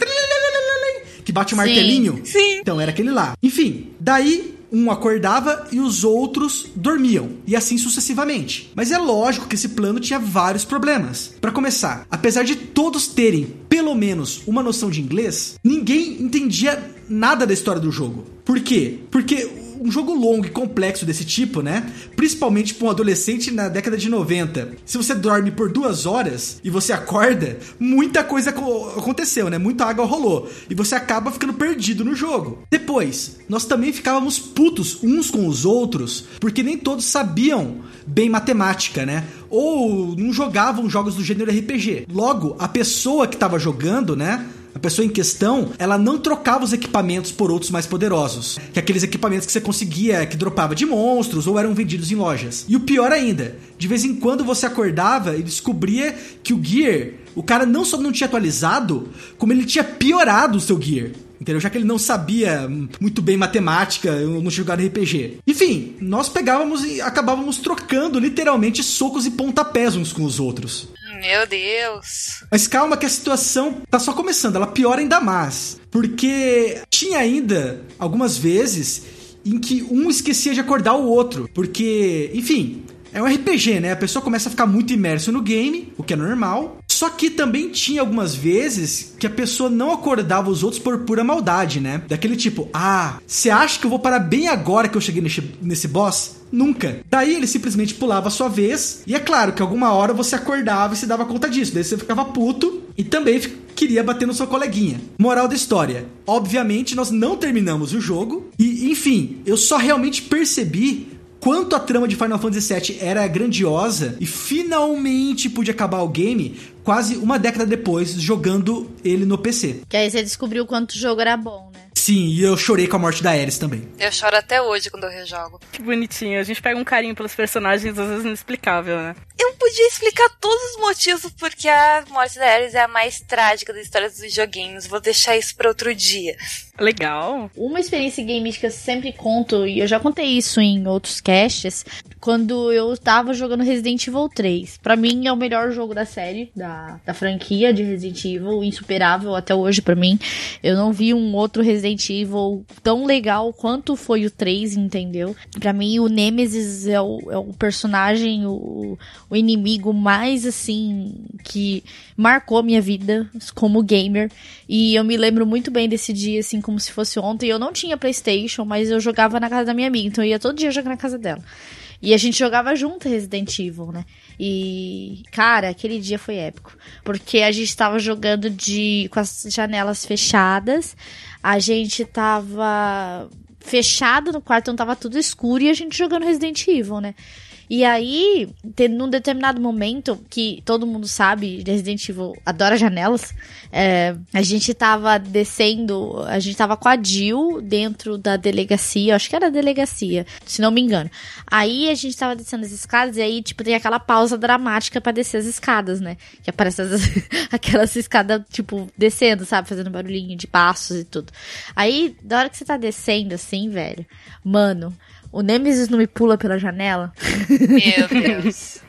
Speaker 4: que bate o
Speaker 1: Sim.
Speaker 4: martelinho?
Speaker 3: Sim.
Speaker 4: Então era aquele lá. Enfim, daí um acordava e os outros dormiam, e assim sucessivamente. Mas é lógico que esse plano tinha vários problemas. Para começar, apesar de todos terem pelo menos uma noção de inglês, ninguém entendia nada da história do jogo. Por quê? Porque um jogo longo e complexo desse tipo, né? Principalmente para um adolescente na década de 90. Se você dorme por duas horas e você acorda, muita coisa aco- aconteceu, né? Muita água rolou. E você acaba ficando perdido no jogo. Depois, nós também ficávamos putos uns com os outros, porque nem todos sabiam bem matemática, né? Ou não jogavam jogos do gênero RPG. Logo, a pessoa que estava jogando, né? A pessoa em questão, ela não trocava os equipamentos por outros mais poderosos. Que aqueles equipamentos que você conseguia, que dropava de monstros ou eram vendidos em lojas. E o pior ainda, de vez em quando você acordava e descobria que o Gear, o cara não só não tinha atualizado, como ele tinha piorado o seu Gear. Entendeu? Já que ele não sabia muito bem matemática, não jogado RPG. Enfim, nós pegávamos e acabávamos trocando literalmente socos e pontapés uns com os outros.
Speaker 3: Meu Deus.
Speaker 4: Mas calma que a situação tá só começando, ela piora ainda mais. Porque tinha ainda algumas vezes em que um esquecia de acordar o outro. Porque, enfim, é um RPG, né? A pessoa começa a ficar muito imerso no game, o que é normal. Só que também tinha algumas vezes que a pessoa não acordava os outros por pura maldade, né? Daquele tipo, ah, você acha que eu vou parar bem agora que eu cheguei nesse, nesse boss? Nunca. Daí ele simplesmente pulava a sua vez. E é claro que alguma hora você acordava e se dava conta disso. Daí você ficava puto e também queria bater no seu coleguinha. Moral da história: obviamente nós não terminamos o jogo. E enfim, eu só realmente percebi quanto a trama de Final Fantasy VII era grandiosa e finalmente pude acabar o game quase uma década depois jogando ele no PC.
Speaker 1: Que aí você descobriu quanto o jogo era bom, né?
Speaker 4: Sim, e eu chorei com a morte da Ares também.
Speaker 3: Eu choro até hoje quando eu rejogo.
Speaker 2: Que bonitinho. A gente pega um carinho pelos personagens, às vezes inexplicável, né?
Speaker 3: Eu podia explicar todos os motivos porque a morte da Ares é a mais trágica da história dos videogames. Vou deixar isso pra outro dia.
Speaker 2: Legal.
Speaker 1: Uma experiência gamer que eu sempre conto, e eu já contei isso em outros casts, quando eu tava jogando Resident Evil 3. Pra mim é o melhor jogo da série, da, da franquia de Resident Evil, insuperável até hoje pra mim. Eu não vi um outro Resident Evil tão legal quanto foi o 3, entendeu? Pra mim o Nemesis é o, é o personagem, o, o inimigo mais assim que marcou minha vida como gamer. E eu me lembro muito bem desse dia, assim, como se fosse ontem. Eu não tinha PlayStation, mas eu jogava na casa da minha amiga, então eu ia todo dia jogar na casa dela. E a gente jogava junto Resident Evil, né? E, cara, aquele dia foi épico. Porque a gente tava jogando de com as janelas fechadas, a gente tava fechado no quarto, então tava tudo escuro e a gente jogando Resident Evil, né? E aí, tem, num determinado momento, que todo mundo sabe, Resident Evil adora janelas, é, a gente tava descendo, a gente tava com a Jill dentro da delegacia, acho que era a delegacia, se não me engano. Aí a gente tava descendo as escadas e aí, tipo, tem aquela pausa dramática para descer as escadas, né? Que aparece as, aquelas escadas, tipo, descendo, sabe? Fazendo barulhinho de passos e tudo. Aí, da hora que você tá descendo, assim, velho, mano, o Nemesis não me pula pela janela?
Speaker 3: Meu Deus.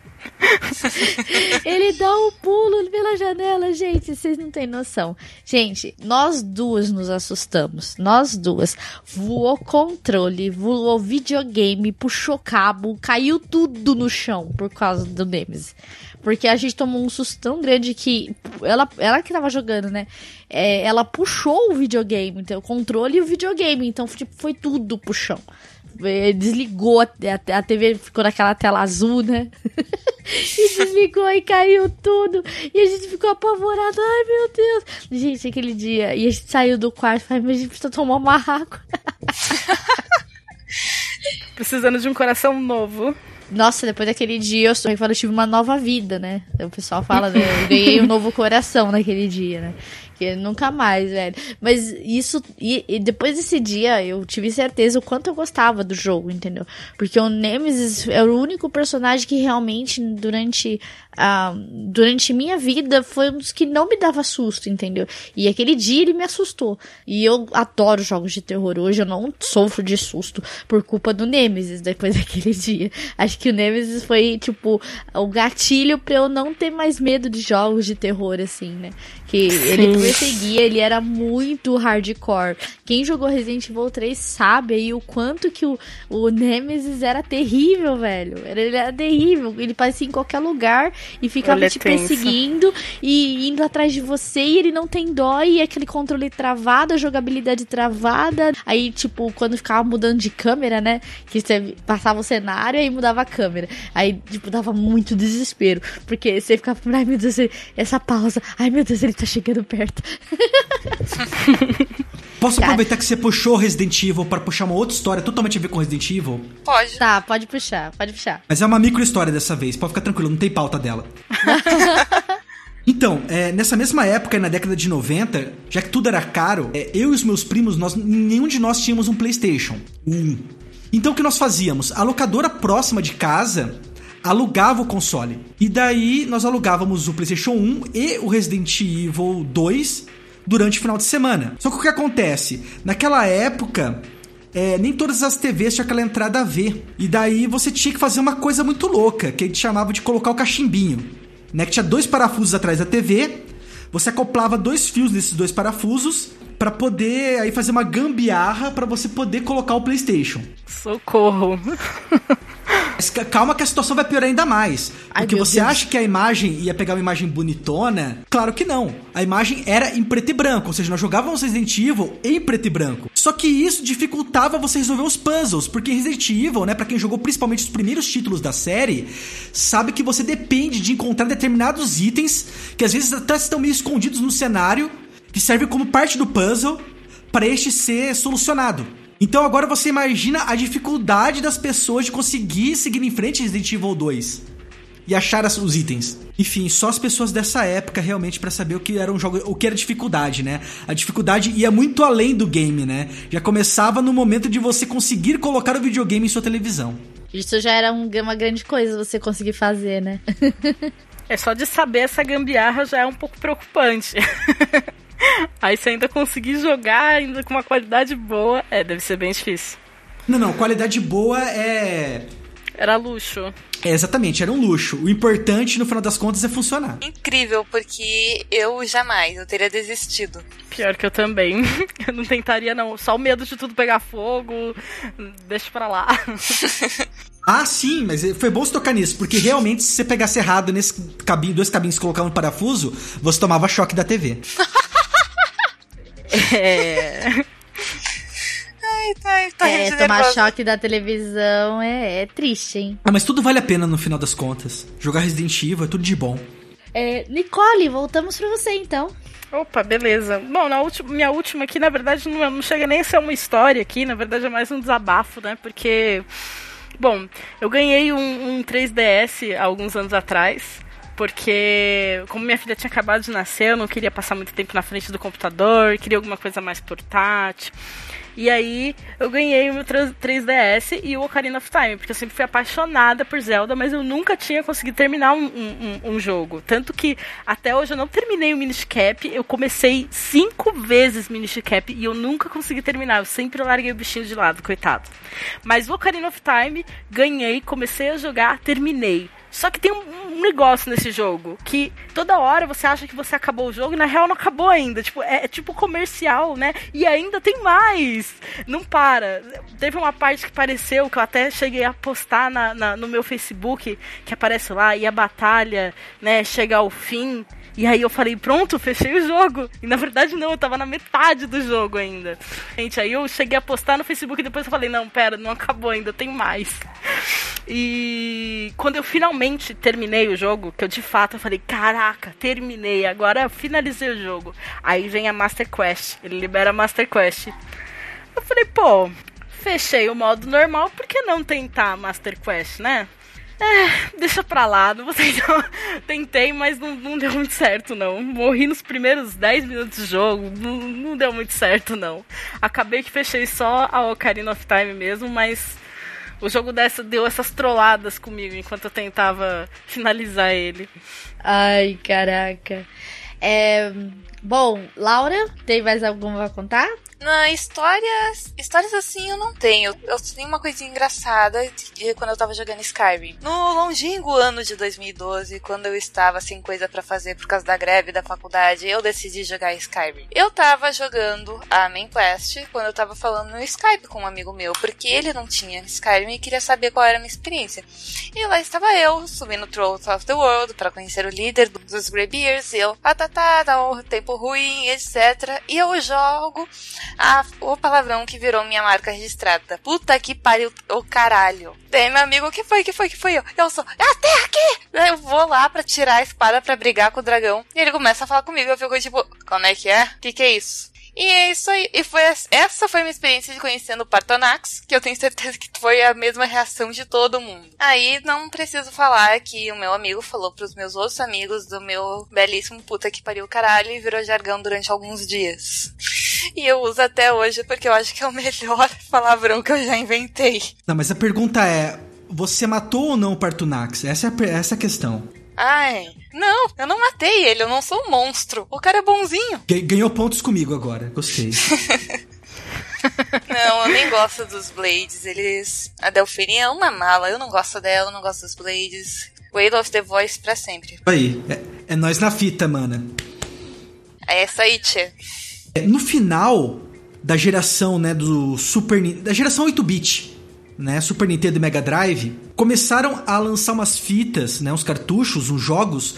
Speaker 1: Ele dá um pulo pela janela, gente. Vocês não têm noção. Gente, nós duas nos assustamos. Nós duas. Voou controle, voou videogame, puxou cabo, caiu tudo no chão por causa do Nemesis. Porque a gente tomou um susto tão grande que ela, ela que tava jogando, né? É, ela puxou o videogame, então, o controle e o videogame. Então, tipo, foi tudo pro chão. É, desligou a, TV, ficou naquela tela azul, né? e desligou e caiu tudo. E a gente ficou apavorado. Ai, meu Deus. Gente, aquele dia. E a gente saiu do quarto e falou, mas a gente precisa tomar uma água.
Speaker 2: Precisando de um coração novo.
Speaker 1: Nossa, depois daquele dia eu, eu tive uma nova vida, né? O pessoal fala, né? Eu ganhei um novo coração naquele dia, né? Que nunca mais, velho. Mas isso. E, e, depois desse dia eu tive certeza o quanto eu gostava do jogo, entendeu? Porque o Nemesis é o único personagem que realmente, durante ah, durante minha vida foi um dos que não me dava susto, entendeu? E aquele dia ele me assustou. E eu adoro jogos de terror. Hoje eu não sofro de susto por culpa do Nemesis depois daquele dia. Acho que o Nemesis foi, tipo, o gatilho pra eu não ter mais medo de jogos de terror, assim, né? Que ele perseguia, ele era muito hardcore. Quem jogou Resident Evil 3 sabe aí o quanto que o, o Nemesis era terrível, velho. Ele era terrível. Ele parecia em qualquer lugar e ficava te perseguindo e indo atrás de você e ele não tem dó e aquele controle travado, a jogabilidade travada. Aí, tipo, quando ficava mudando de câmera, né? Que você passava o cenário e mudava a câmera. Aí, tipo, dava muito desespero. Porque você ficava, ai meu Deus, essa pausa. Ai meu Deus, ele tá chegando perto.
Speaker 4: Posso Cara. aproveitar que você puxou Resident Evil para puxar uma outra história totalmente a ver com Resident Evil?
Speaker 3: Pode.
Speaker 1: Tá, pode puxar, pode puxar.
Speaker 4: Mas é uma micro história dessa vez, pode ficar tranquilo, não tem pauta dela. Então, é, nessa mesma época, na década de 90, já que tudo era caro, é, eu e os meus primos, nós, nenhum de nós tínhamos um PlayStation 1. Então o que nós fazíamos? A locadora próxima de casa alugava o console. E daí nós alugávamos o PlayStation 1 e o Resident Evil 2 durante o final de semana. Só que o que acontece? Naquela época, é, nem todas as TVs tinham aquela entrada a ver. E daí você tinha que fazer uma coisa muito louca, que a gente chamava de colocar o cachimbinho. Né? Que tinha dois parafusos atrás da TV, você acoplava dois fios nesses dois parafusos para poder aí fazer uma gambiarra para você poder colocar o PlayStation.
Speaker 2: Socorro.
Speaker 4: Calma que a situação vai piorar ainda mais. Porque Ai, você Deus. acha que a imagem ia pegar uma imagem bonitona? Claro que não. A imagem era em preto e branco, ou seja, nós jogávamos Resident Evil em preto e branco. Só que isso dificultava você resolver os puzzles, porque Resident Evil, né, para quem jogou principalmente os primeiros títulos da série, sabe que você depende de encontrar determinados itens que às vezes até estão meio escondidos no cenário, que serve como parte do puzzle para este ser solucionado. Então agora você imagina a dificuldade das pessoas de conseguir seguir em frente em Resident Evil 2 e achar os itens. Enfim, só as pessoas dessa época realmente para saber o que era um jogo, o que era dificuldade, né? A dificuldade ia muito além do game, né? Já começava no momento de você conseguir colocar o videogame em sua televisão.
Speaker 1: Isso já era um, uma grande coisa você conseguir fazer, né?
Speaker 2: é só de saber essa gambiarra já é um pouco preocupante. Aí você ainda conseguir jogar ainda com uma qualidade boa, é, deve ser bem difícil.
Speaker 4: Não, não, qualidade boa é.
Speaker 2: Era luxo.
Speaker 4: É, exatamente, era um luxo. O importante, no final das contas, é funcionar.
Speaker 3: Incrível, porque eu jamais, eu teria desistido.
Speaker 2: Pior que eu também. Eu não tentaria, não. Só o medo de tudo pegar fogo. Deixa pra lá.
Speaker 4: Ah, sim, mas foi bom você tocar nisso, porque realmente, se você pegasse errado nesse cabinho, dois cabinhos e colocar um parafuso, você tomava choque da TV.
Speaker 2: É.
Speaker 3: Ai, tá, tá
Speaker 1: É, tomar
Speaker 3: nervosa.
Speaker 1: choque da televisão é, é triste, hein?
Speaker 4: Ah, mas tudo vale a pena no final das contas. Jogar Resident Evil é tudo de bom.
Speaker 1: É, Nicole, voltamos pra você então.
Speaker 2: Opa, beleza. Bom, na última, minha última aqui, na verdade, não, não chega nem a ser uma história aqui, na verdade é mais um desabafo, né? Porque, bom, eu ganhei um, um 3DS há alguns anos atrás, porque como minha filha tinha acabado de nascer, eu não queria passar muito tempo na frente do computador, queria alguma coisa mais portátil. E aí eu ganhei o meu 3DS e o Ocarina of Time, porque eu sempre fui apaixonada por Zelda, mas eu nunca tinha conseguido terminar um, um, um- jogo. Tanto que até hoje eu não terminei o Minish Cap, eu comecei cinco vezes Minish Cap e eu nunca consegui terminar. Eu sempre larguei o bichinho de lado, coitado. Mas o Ocarina of Time, ganhei, comecei a jogar, terminei. Só que tem um, um negócio nesse jogo que toda hora você acha que você acabou o jogo e na real não acabou ainda. Tipo, é, é tipo comercial, né? E ainda tem mais. Não para. Teve uma parte que pareceu que eu até cheguei a postar na, na- no meu Facebook que aparece lá e a batalha, né, chega ao fim. E aí eu falei, pronto, fechei o jogo. E na verdade não, eu tava na metade do jogo ainda. Gente, aí eu cheguei a postar no Facebook e depois eu falei, não, pera, não acabou ainda, tem mais. E quando eu finalmente terminei o jogo, que eu de fato eu falei, caraca, terminei, agora finalizei o jogo. Aí vem a Master Quest, ele libera a Master Quest. Eu falei, pô, fechei o modo normal, por que não tentar a Master Quest, né? É, deixa pra lá, não vou tentar. Tentei, mas não, não deu muito certo, não. Morri nos primeiros 10 minutos do jogo, não, não deu muito certo, não. Acabei que fechei só a Ocarina of Time mesmo, mas o jogo dessa deu essas trolladas comigo enquanto eu tentava finalizar ele.
Speaker 1: Ai, caraca. É, bom, Laura, tem mais alguma pra contar?
Speaker 3: Na histórias, histórias assim eu não tenho. Eu tenho uma coisinha engraçada de quando eu tava jogando Skyrim. No longínquo ano de 2012, quando eu estava sem coisa pra fazer por causa da greve da faculdade, eu decidi jogar Skyrim. Eu tava jogando a main quest quando eu tava falando no Skype com um amigo meu, porque ele não tinha Skyrim e queria saber qual era a minha experiência. E lá estava eu, subindo Throat of the World para conhecer o líder dos Greybeards, e eu, ah tá tá, tá tempo ruim, etc. E eu jogo a, o palavrão que virou minha marca registrada. Puta que pariu, o caralho. Daí meu amigo, o que foi, o que foi, o que foi? Eu, eu sou, é a terra aqui! Eu vou lá pra tirar a espada pra brigar com o dragão. E ele começa a falar comigo, eu fico tipo, como é que é? O que que é isso? E é isso aí. E foi essa foi a minha experiência de conhecendo o Partonax, que eu tenho certeza que foi a mesma reação de todo mundo. Aí não preciso falar que o meu amigo falou pros meus outros amigos do meu belíssimo puta que pariu caralho e virou jargão durante alguns dias. E eu uso até hoje porque eu acho que é o melhor palavrão que eu já inventei.
Speaker 4: Não, mas a pergunta é: você matou ou não o Partunax? Essa é a, essa é a questão.
Speaker 3: Ai, não, eu não matei ele, eu não sou um monstro. O cara é bonzinho.
Speaker 4: Ga- Ganhou pontos comigo agora, gostei.
Speaker 3: Não, eu nem gosto dos Blades. Eles. A Delphine é uma mala. Eu não gosto dela, eu não gosto dos Blades. Whale of the Voice pra sempre.
Speaker 4: Aí, é, é nós na fita, mana.
Speaker 3: É essa aí, tia.
Speaker 4: É, No final da geração, né, do Super da geração 8-bit, né, Super Nintendo e Mega Drive, começaram a lançar umas fitas, né, uns cartuchos, uns jogos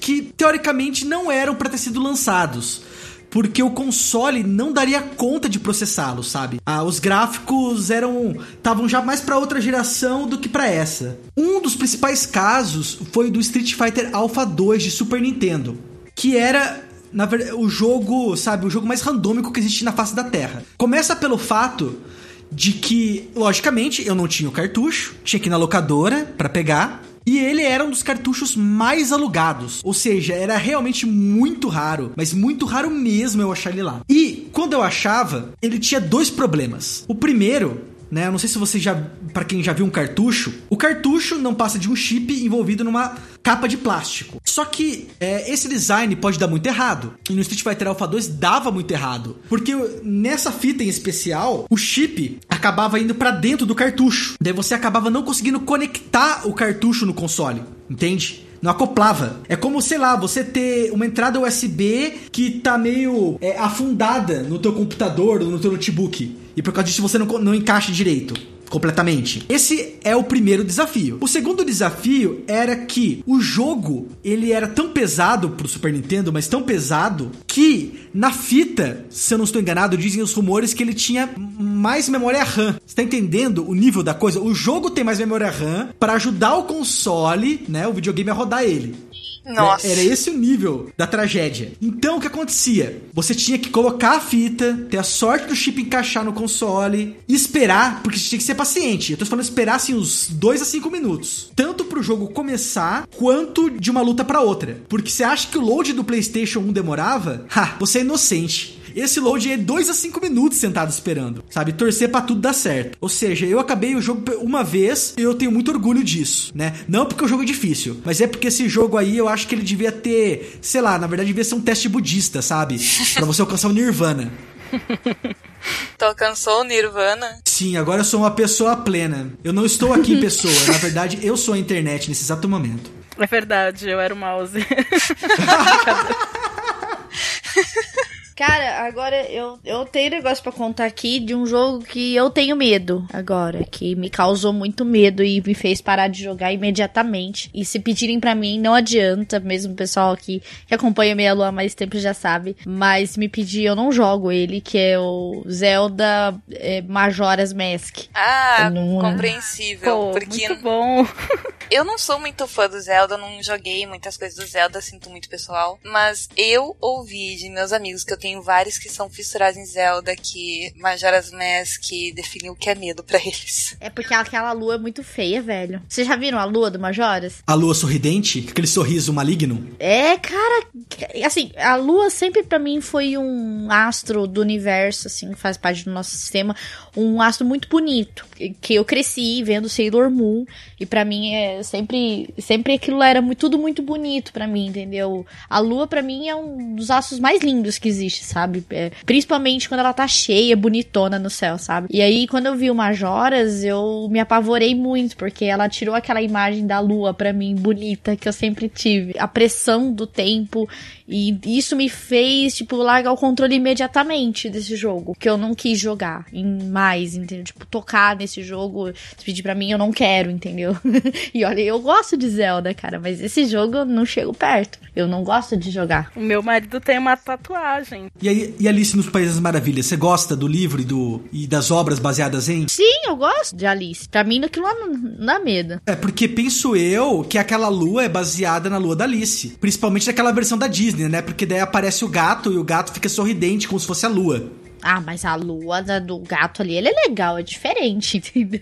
Speaker 4: que teoricamente não eram para ter sido lançados. Porque o console não daria conta de processá-los, sabe? Ah, os gráficos eram estavam já mais para outra geração do que para essa. Um dos principais casos foi o do Street Fighter Alpha 2 de Super Nintendo, que era na verdade, o jogo, sabe, o jogo mais randômico que existe na face da Terra. Começa pelo fato de que, logicamente, eu não tinha o cartucho, tinha que ir na locadora pra pegar. E ele era um dos cartuchos mais alugados. Ou seja, era realmente muito raro, mas muito raro mesmo eu achar ele lá. E quando eu achava, ele tinha dois problemas. O primeiro né? Eu não sei se você já, Pra quem já viu um cartucho, o cartucho não passa de um chip envolvido numa capa de plástico. Só que é, esse design pode dar muito errado. E no Street Fighter Alpha 2 dava muito errado, porque nessa fita em especial, o chip acabava indo pra dentro do cartucho. Daí você acabava não conseguindo conectar o cartucho no console, entende? Não acoplava. É como, sei lá, você ter uma entrada USB que tá meio é, afundada no teu computador ou no teu notebook. E por causa disso você não, não encaixa direito. Completamente. Esse é o primeiro desafio. O segundo desafio era que o jogo ele era tão pesado pro Super Nintendo, mas tão pesado que na fita, se eu não estou enganado, dizem os rumores que ele tinha mais memória RAM. Você tá entendendo o nível da coisa? O jogo tem mais memória RAM para ajudar o console, né, o videogame a rodar ele.
Speaker 3: Nossa.
Speaker 4: Era esse o nível da tragédia. Então o que acontecia? Você tinha que colocar a fita, ter a sorte do chip encaixar no console, e esperar, porque você tinha que ser paciente. Eu tô falando esperar assim uns 2 a 5 minutos. Tanto pro jogo começar, quanto de uma luta pra outra. Porque você acha que o load do PlayStation 1 demorava? Ha, você é inocente. Esse load é 2 a 5 minutos sentado esperando, sabe? Torcer pra tudo dar certo. Ou seja, eu acabei o jogo uma vez e eu tenho muito orgulho disso, né? Não porque o jogo é difícil, mas é porque esse jogo aí eu acho que ele devia ter, sei lá, na verdade devia ser um teste budista, sabe? Pra você alcançar o Nirvana.
Speaker 3: Tu alcançou o Nirvana?
Speaker 4: Sim, agora eu sou uma pessoa plena. Eu não estou aqui em pessoa, na verdade eu sou a internet nesse exato momento.
Speaker 2: É verdade, eu era o mouse.
Speaker 1: Cara, agora eu, eu tenho negócio pra contar aqui de um jogo que eu tenho medo agora, que me causou muito medo e me fez parar de jogar imediatamente. E se pedirem pra mim, não adianta, mesmo o pessoal aqui que acompanha Meia Lua há mais tempo já sabe. Mas se me pedir, eu não jogo ele, que é o Zelda é, Majora's Mask.
Speaker 3: Ah,
Speaker 1: não-
Speaker 3: compreensível.
Speaker 2: Pô,
Speaker 3: porque
Speaker 2: muito bom.
Speaker 3: eu não sou muito fã do Zelda, não joguei muitas coisas do Zelda, sinto muito pessoal. Mas eu ouvi de meus amigos que eu tenho vários que são fissurados em Zelda, que Majora's Mask definiu o que é medo pra eles.
Speaker 1: É porque aquela lua é muito feia, velho. Vocês já viram a lua do Majoras?
Speaker 4: A lua sorridente, aquele sorriso maligno.
Speaker 1: É, cara, assim, a Lua sempre pra mim foi um astro do universo, assim, que faz parte do nosso sistema, um astro muito bonito, que eu cresci vendo Sailor Moon, e pra mim é sempre, sempre aquilo era muito, tudo muito bonito pra mim, entendeu? A Lua pra mim é um dos astros mais lindos que existe, sabe? É, principalmente quando ela tá cheia, bonitona no céu, sabe? E aí quando eu vi o Majoras, eu me apavorei muito, porque ela tirou aquela imagem da Lua pra mim bonita que eu sempre tive, a pressão do tempo e isso me fez, tipo, largar o controle imediatamente desse jogo. Que eu não quis jogar em mais, entendeu? Tipo, tocar nesse jogo, se pedir pra mim, eu não quero, entendeu? e olha, eu gosto de Zelda, cara, mas esse jogo eu não chego perto. Eu não gosto de jogar.
Speaker 2: O meu marido tem uma tatuagem.
Speaker 4: E, aí, e Alice nos Países das Maravilhas, você gosta do livro e, do, e das obras baseadas em?
Speaker 1: Sim, eu gosto de Alice. Pra mim, aquilo lá não, não dá medo.
Speaker 4: É porque penso eu que aquela lua é baseada na lua da Alice. Principalmente naquela versão da Disney, né? Porque daí aparece o gato e o gato fica sorridente, como se fosse a lua.
Speaker 1: Ah, mas a lua do gato ali, ele é legal, é diferente, entendeu?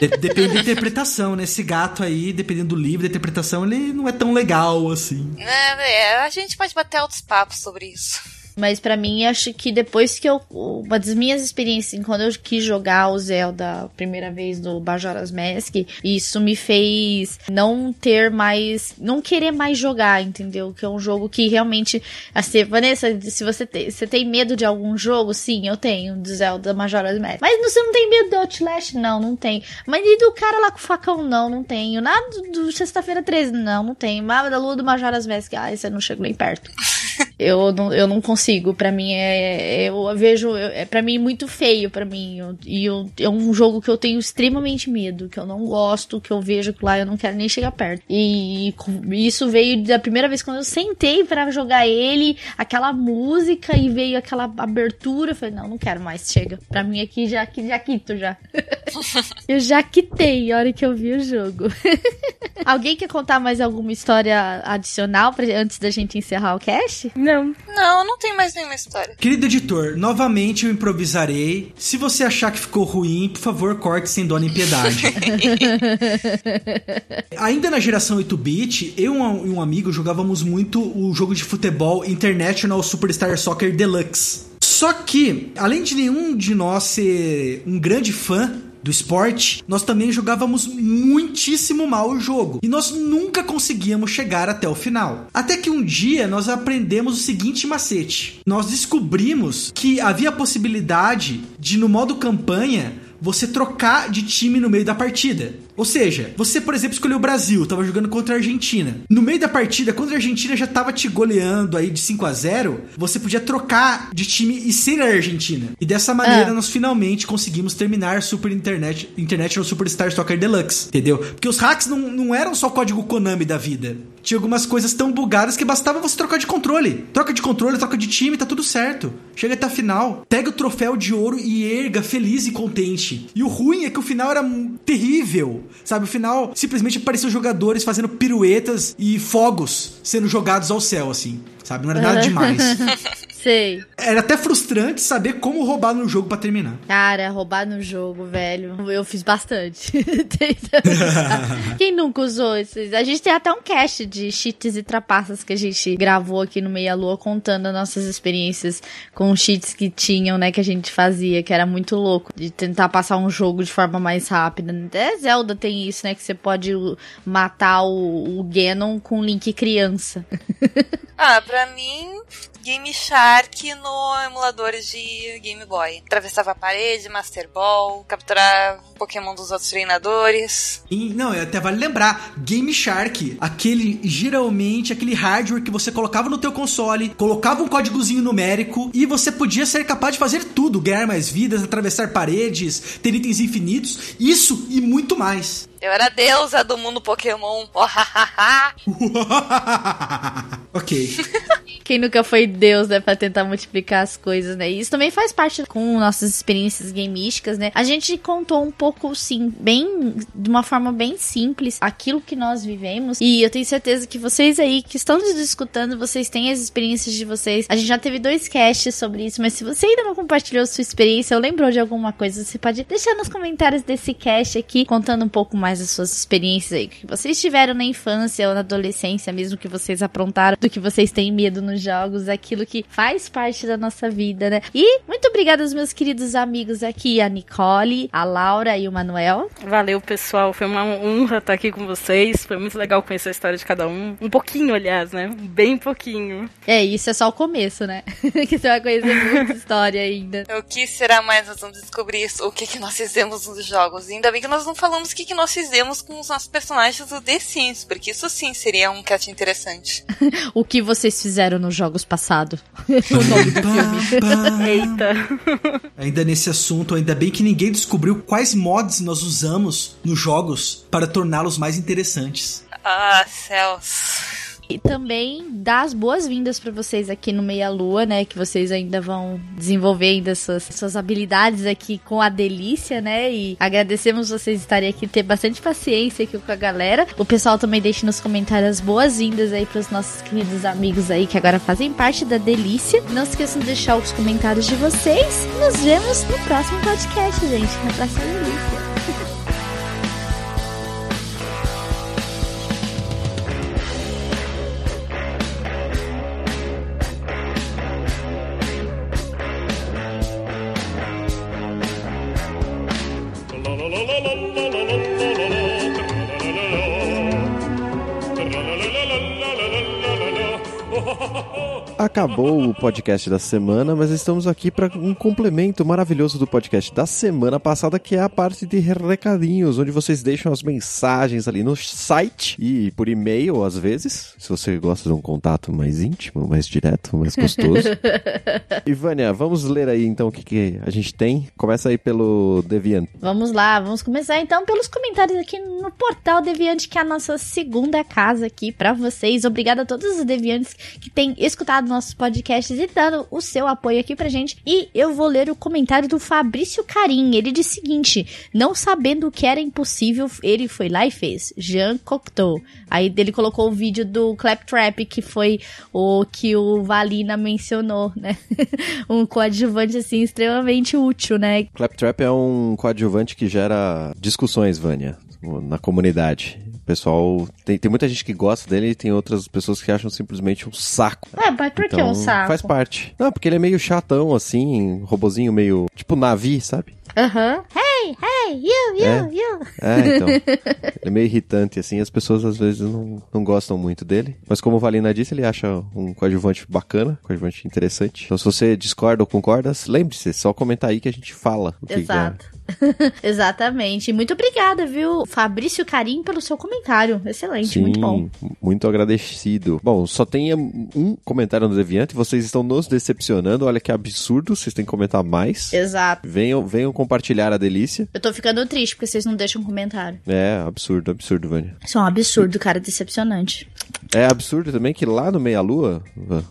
Speaker 4: De- depende da interpretação, né? Esse gato aí, dependendo do livro, da interpretação, ele não é tão legal assim.
Speaker 3: É, é, a gente pode bater altos papos sobre isso.
Speaker 1: Mas pra mim, acho que depois que eu. Uma das minhas experiências, assim, quando eu quis jogar o Zelda a primeira vez do Bajora's Mask, isso me fez não ter mais. Não querer mais jogar, entendeu? Que é um jogo que realmente. Assim, Vanessa, se você, te- você tem medo de algum jogo, sim, eu tenho, do Zelda Majora's Mask. Mas você não tem medo do Outlast? Não, não tem. Mas e do cara lá com o facão? Não, não tenho. Nada do, do Sexta-feira 13? Não, não tenho. Mas da lua do Majora's Mask? Ah, você não chegou nem perto. Eu não, eu não consigo. Pra mim é. Eu vejo. É pra mim muito feio pra mim. Eu- e eu, é um jogo que eu tenho extremamente medo. Que eu não gosto. Que eu vejo que lá eu não quero nem chegar perto. E com- isso veio da primeira vez quando eu sentei pra jogar ele. Aquela música e veio aquela abertura. Eu falei, não, não quero mais. Chega. Pra mim aqui já, já quito já. eu já quitei a hora que eu vi o jogo. Alguém quer contar mais alguma história adicional pra, antes da gente encerrar o cast?
Speaker 2: Não.
Speaker 3: Não, não tem mais nenhuma história.
Speaker 4: Querido editor, novamente eu improvisarei. Se você achar que ficou ruim, por favor, corte sem dó nem piedade. Ainda na geração 8-bit, eu e um- e um amigo jogávamos muito o jogo de futebol International Superstar Soccer Deluxe. Só que, além de nenhum de nós ser um grande fã do esporte, nós também jogávamos muitíssimo mal o jogo. E nós nunca conseguíamos chegar até o final. Até que um dia nós aprendemos o seguinte macete. Nós descobrimos que havia a possibilidade de, no modo campanha, você trocar de time no meio da partida. Ou seja, você, por exemplo, escolheu o Brasil, tava jogando contra a Argentina. No meio da partida, quando a Argentina já tava te goleando aí de 5 a 0 você podia trocar de time e ser a Argentina. E dessa maneira
Speaker 1: Ah.
Speaker 4: nós finalmente conseguimos terminar Super Internet, International Superstar Soccer Deluxe, entendeu? Porque os hacks não, não eram só código Konami da vida. Tinha algumas coisas tão bugadas que bastava você trocar de controle. Troca de controle, troca de time, tá tudo certo. Chega até a final, pega o troféu de ouro e erga feliz e contente. E o ruim é que o final era terrível, sabe? O final simplesmente apareceu jogadores fazendo piruetas e fogos sendo jogados ao céu, assim, sabe? Não era nada demais.
Speaker 1: Sei.
Speaker 4: Era até frustrante saber como roubar no jogo para terminar.
Speaker 1: Cara, roubar no jogo, velho. Eu fiz bastante. Quem nunca usou esses? A gente tem até um cast de cheats e trapaças que a gente gravou aqui no Meia Lua contando nossas experiências com cheats que tinham, né, que a gente fazia, que era muito louco, de tentar passar um jogo de forma mais rápida. Até Zelda tem isso, né, que você pode matar o, o Ganon com Link criança.
Speaker 3: ah, pra mim, Game Shark no emulador de Game Boy. Atravessava a parede, Master Ball, capturava Pokémon dos outros treinadores.
Speaker 4: E, não, até vale lembrar, Game Shark, aquele geralmente aquele hardware que você colocava no teu console, colocava um códigozinho numérico e você podia ser capaz de fazer tudo, ganhar mais vidas, atravessar paredes, ter itens infinitos, isso e muito mais.
Speaker 3: Eu era a deusa do mundo Pokémon.
Speaker 4: ok.
Speaker 1: Quem nunca foi Deus, né, pra tentar multiplicar as coisas, né? E isso também faz parte com nossas experiências gamísticas, né? A gente contou um pouco, sim, bem, de uma forma bem simples, aquilo que nós vivemos. E eu tenho certeza que vocês aí que estão nos escutando, vocês têm as experiências de vocês. A gente já teve dois casts sobre isso, mas se você ainda não compartilhou sua experiência ou lembrou de alguma coisa, você pode deixar nos comentários desse cast aqui, contando um pouco mais as suas experiências aí, que vocês tiveram na infância ou na adolescência, mesmo que vocês aprontaram, do que vocês têm medo nos jogos, aquilo que faz parte da nossa vida, né? E muito obrigada aos meus queridos amigos aqui, a Nicole, a Laura e o Manuel.
Speaker 2: Valeu, pessoal. Foi uma honra estar aqui com vocês. Foi muito legal conhecer a história de cada um. Um pouquinho, aliás, né? Bem pouquinho.
Speaker 1: É, isso é só o começo, né? que você vai conhecer muita história ainda.
Speaker 3: O que será mais? Nós vamos descobrir isso, o que, que nós fizemos nos jogos. E ainda bem que nós não falamos o que, que nós fizemos com os nossos personagens do The Sims, porque isso sim seria um cast interessante.
Speaker 1: o que vocês fizeram nos jogos passados? o nome do filme.
Speaker 2: Eita.
Speaker 4: Ainda nesse assunto, ainda bem que ninguém descobriu quais mods nós usamos nos jogos para torná-los mais interessantes.
Speaker 3: Ah, céus.
Speaker 1: E também dar as boas-vindas para vocês aqui no Meia Lua, né? Que vocês ainda vão desenvolver ainda suas, suas habilidades aqui com a delícia, né? E agradecemos vocês estarem aqui, ter bastante paciência aqui com a galera. O pessoal também deixe nos comentários as boas-vindas aí pros nossos queridos amigos aí que agora fazem parte da delícia. Não se esqueçam de deixar os comentários de vocês. Nos vemos no próximo podcast, gente. Na próxima delícia.
Speaker 5: Acabou o podcast da semana, mas estamos aqui para um complemento maravilhoso do podcast da semana passada, que é a parte de recadinhos, onde vocês deixam as mensagens ali no site e por e-mail, às vezes, se você gosta de um contato mais íntimo, mais direto, mais gostoso. Ivânia, vamos ler aí então o que, que a gente tem. Começa aí pelo Deviant.
Speaker 1: Vamos lá, vamos começar então pelos comentários aqui no portal Deviant, que é a nossa segunda casa aqui para vocês. Obrigada a todos os Deviantes que têm escutado nossos podcasts e dando o seu apoio aqui pra gente. E eu vou ler o comentário do Fabrício Carim. Ele disse o seguinte: não sabendo o que era impossível, ele foi lá e fez. Jean Cocteau. Aí ele colocou o vídeo do Claptrap, que foi o que o Valina mencionou, né? um coadjuvante assim extremamente útil, né?
Speaker 5: Claptrap é um coadjuvante que gera discussões, Vânia, na comunidade pessoal. Tem, tem muita gente que gosta dele e tem outras pessoas que acham simplesmente um saco.
Speaker 1: É, mas por
Speaker 5: então,
Speaker 1: que um saco?
Speaker 5: Faz parte. Não, porque ele é meio chatão, assim, robozinho meio. Tipo Navi, sabe?
Speaker 1: Aham. Uhum. Hey, hey, you, you,
Speaker 5: é.
Speaker 1: you.
Speaker 5: É, então. é meio irritante, assim. As pessoas às vezes não, não gostam muito dele. Mas como o Valina disse, ele acha um coadjuvante bacana, um coadjuvante interessante. Então se você discorda ou concorda, lembre-se, é só comentar aí que a gente fala. O que
Speaker 1: Exato.
Speaker 5: Que é.
Speaker 1: Exatamente. Muito obrigada, viu, Fabrício Carim, pelo seu comentário. Excelente,
Speaker 5: Sim,
Speaker 1: muito bom.
Speaker 5: muito agradecido. Bom, só tem um comentário no Deviante, vocês estão nos decepcionando, olha que absurdo, vocês têm que comentar mais.
Speaker 1: Exato.
Speaker 5: Venham, venham compartilhar a delícia.
Speaker 1: Eu tô ficando triste porque vocês não deixam comentário.
Speaker 5: É, absurdo, absurdo, Vânia.
Speaker 1: Isso é um absurdo, cara, decepcionante.
Speaker 5: É absurdo também que lá no Meia Lua,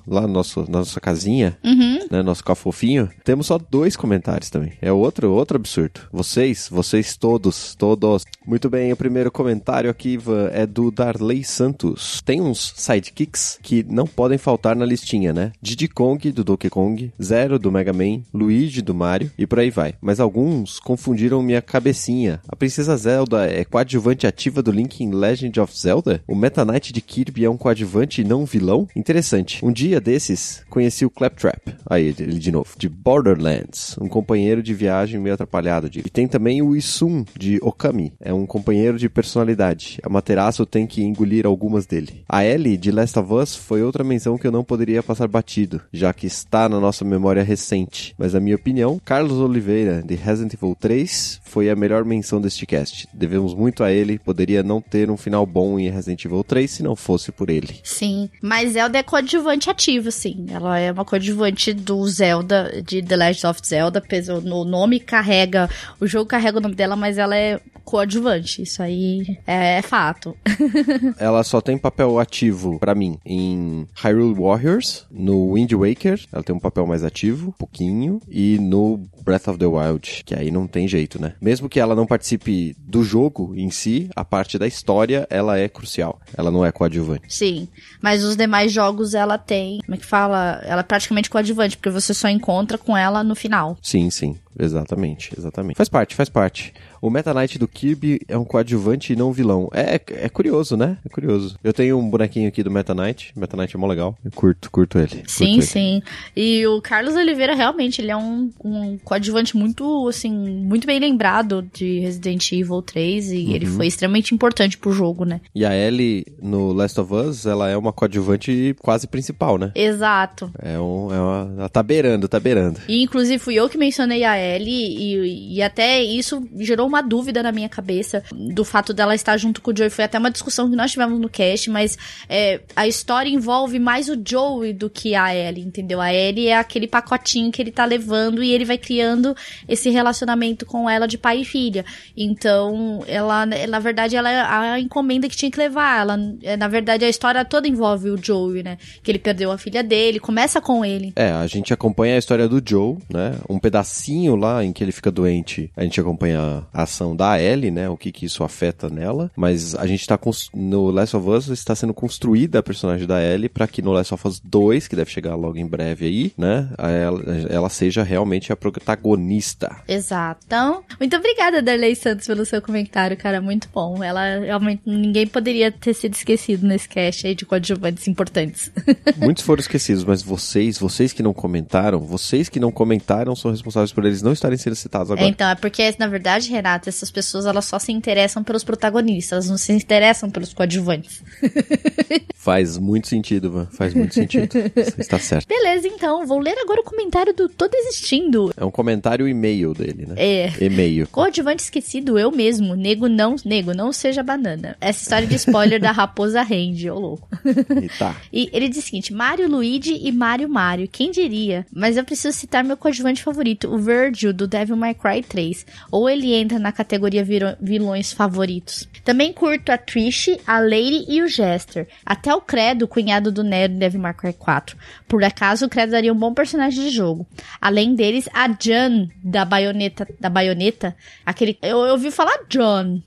Speaker 5: lá no nosso, na nossa casinha,
Speaker 1: Uhum.
Speaker 5: né, nosso cafofinho, temos só dois comentários também. É outro, outro absurdo. Vocês, vocês todos, todos. Muito bem, o primeiro comentário aqui, Ivan, é do Darley Santos. Tem uns sidekicks que não podem faltar na listinha, né? Diddy Kong, do Donkey Kong, Zero, do Mega Man, Luigi, do Mario, e por aí vai. Mas alguns confundiram minha cabecinha. A Princesa Zelda é coadjuvante ativa do Link em Legend of Zelda? O Meta Knight de Kirby é um coadjuvante e não um vilão? Interessante. Um dia desses, conheci o Claptrap. Aí, ele de novo. De Borderlands. Um companheiro de viagem meio atrapalhado. E tem também o Isum, de Okami. É um companheiro de personalidade. A Materaço tem que engolir algumas dele. A Ellie, de Last of Us, foi outra menção que eu não poderia passar batido, já que está na nossa memória recente. Mas, na minha opinião, Carlos Oliveira, de Resident Evil 3, foi a melhor menção deste cast. Devemos muito a ele. Poderia não ter um final bom em Resident Evil 3 se não fosse por ele.
Speaker 1: Sim, mas Zelda é coadjuvante ativo, sim. Ela é uma coadjuvante do Zelda, de The Legend of Zelda. O nome carrega, o jogo carrega o nome dela, mas ela é coadjuvante. Isso aí é, é fato.
Speaker 5: ela só tem papel ativo para mim em Hyrule Warriors, no Wind Waker, ela tem um papel mais ativo, pouquinho, e no Breath of the Wild, que aí não tem jeito, né? Mesmo que ela não participe do jogo em si, a parte da história, ela é crucial. Ela não é coadjuvante.
Speaker 1: Sim, mas os demais jogos ela tem, como é que fala? Ela é praticamente coadjuvante, porque você só encontra com ela no final.
Speaker 5: Sim, sim. Exatamente, exatamente. Faz parte, faz parte. O Meta Knight do Kirby é um coadjuvante e não vilão. É, é curioso, né? É curioso. Eu tenho um bonequinho aqui do Meta Knight. Meta Knight é mó legal. Eu curto, curto ele. Curto
Speaker 1: sim,
Speaker 5: ele.
Speaker 1: sim. E o Carlos Oliveira, realmente, ele é um, um coadjuvante muito, assim, muito bem lembrado de Resident Evil 3. E uhum. ele foi extremamente importante pro jogo, né?
Speaker 5: E a Ellie no Last of Us, ela é uma coadjuvante quase principal, né?
Speaker 1: Exato.
Speaker 5: É, um, é uma. Ela tá beirando, tá beirando.
Speaker 1: E inclusive fui eu que mencionei a Ellie e, e até isso gerou uma dúvida na minha cabeça do fato dela estar junto com o Joey. Foi até uma discussão que nós tivemos no cast, mas é, a história envolve mais o Joey do que a Ellie, entendeu? A Ellie é aquele pacotinho que ele tá levando e ele vai criando esse relacionamento com ela de pai e filha. Então, ela, na verdade, ela é a encomenda que tinha que levar. Ela, na verdade, a história toda envolve o Joey, né? Que ele perdeu a filha dele, começa com ele.
Speaker 5: É, a gente acompanha a história do Joe, né? Um pedacinho lá em que ele fica doente, a gente acompanha a ação da Ellie, né? O que que isso afeta nela. Mas a gente tá no Last of Us está sendo construída a personagem da Ellie para que no Last of Us 2, que deve chegar logo em breve aí, né? Ela, ela seja realmente a protagonista.
Speaker 1: Exato. Então, muito obrigada, Darley Santos, pelo seu comentário, cara. Muito bom. Ela realmente ninguém poderia ter sido esquecido nesse cast aí de coadjuvantes importantes.
Speaker 5: Muitos foram esquecidos, mas vocês, vocês que não comentaram, vocês que não comentaram são responsáveis por eles não estarem sendo citados agora.
Speaker 1: É, então, é porque, na verdade, Renata, essas pessoas elas só se interessam pelos protagonistas, elas não se interessam pelos coadjuvantes.
Speaker 5: Faz muito sentido, Van. Faz muito sentido. Você está certo.
Speaker 1: Beleza, então, vou ler agora o comentário do Tô Desistindo.
Speaker 5: É um comentário e-mail dele, né?
Speaker 1: É.
Speaker 5: E-mail.
Speaker 1: Coadjuvante esquecido, eu mesmo. Nego não, nego, não seja banana. Essa história de spoiler da raposa rende, ô louco.
Speaker 5: E tá.
Speaker 1: E ele diz o seguinte: Mario Luigi e Mario Mario. Quem diria? Mas eu preciso citar meu coadjuvante favorito, o Virgil, do Devil May Cry 3. Ou ele entra na categoria vilões favoritos. Também curto a Trish, a Lady e o Jester. Até o Credo, cunhado do Nero May Cry 4. Por acaso, o Credo daria um bom personagem de jogo. Além deles, a Jan, da baioneta. Da baioneta aquele. Eu, eu ouvi falar John.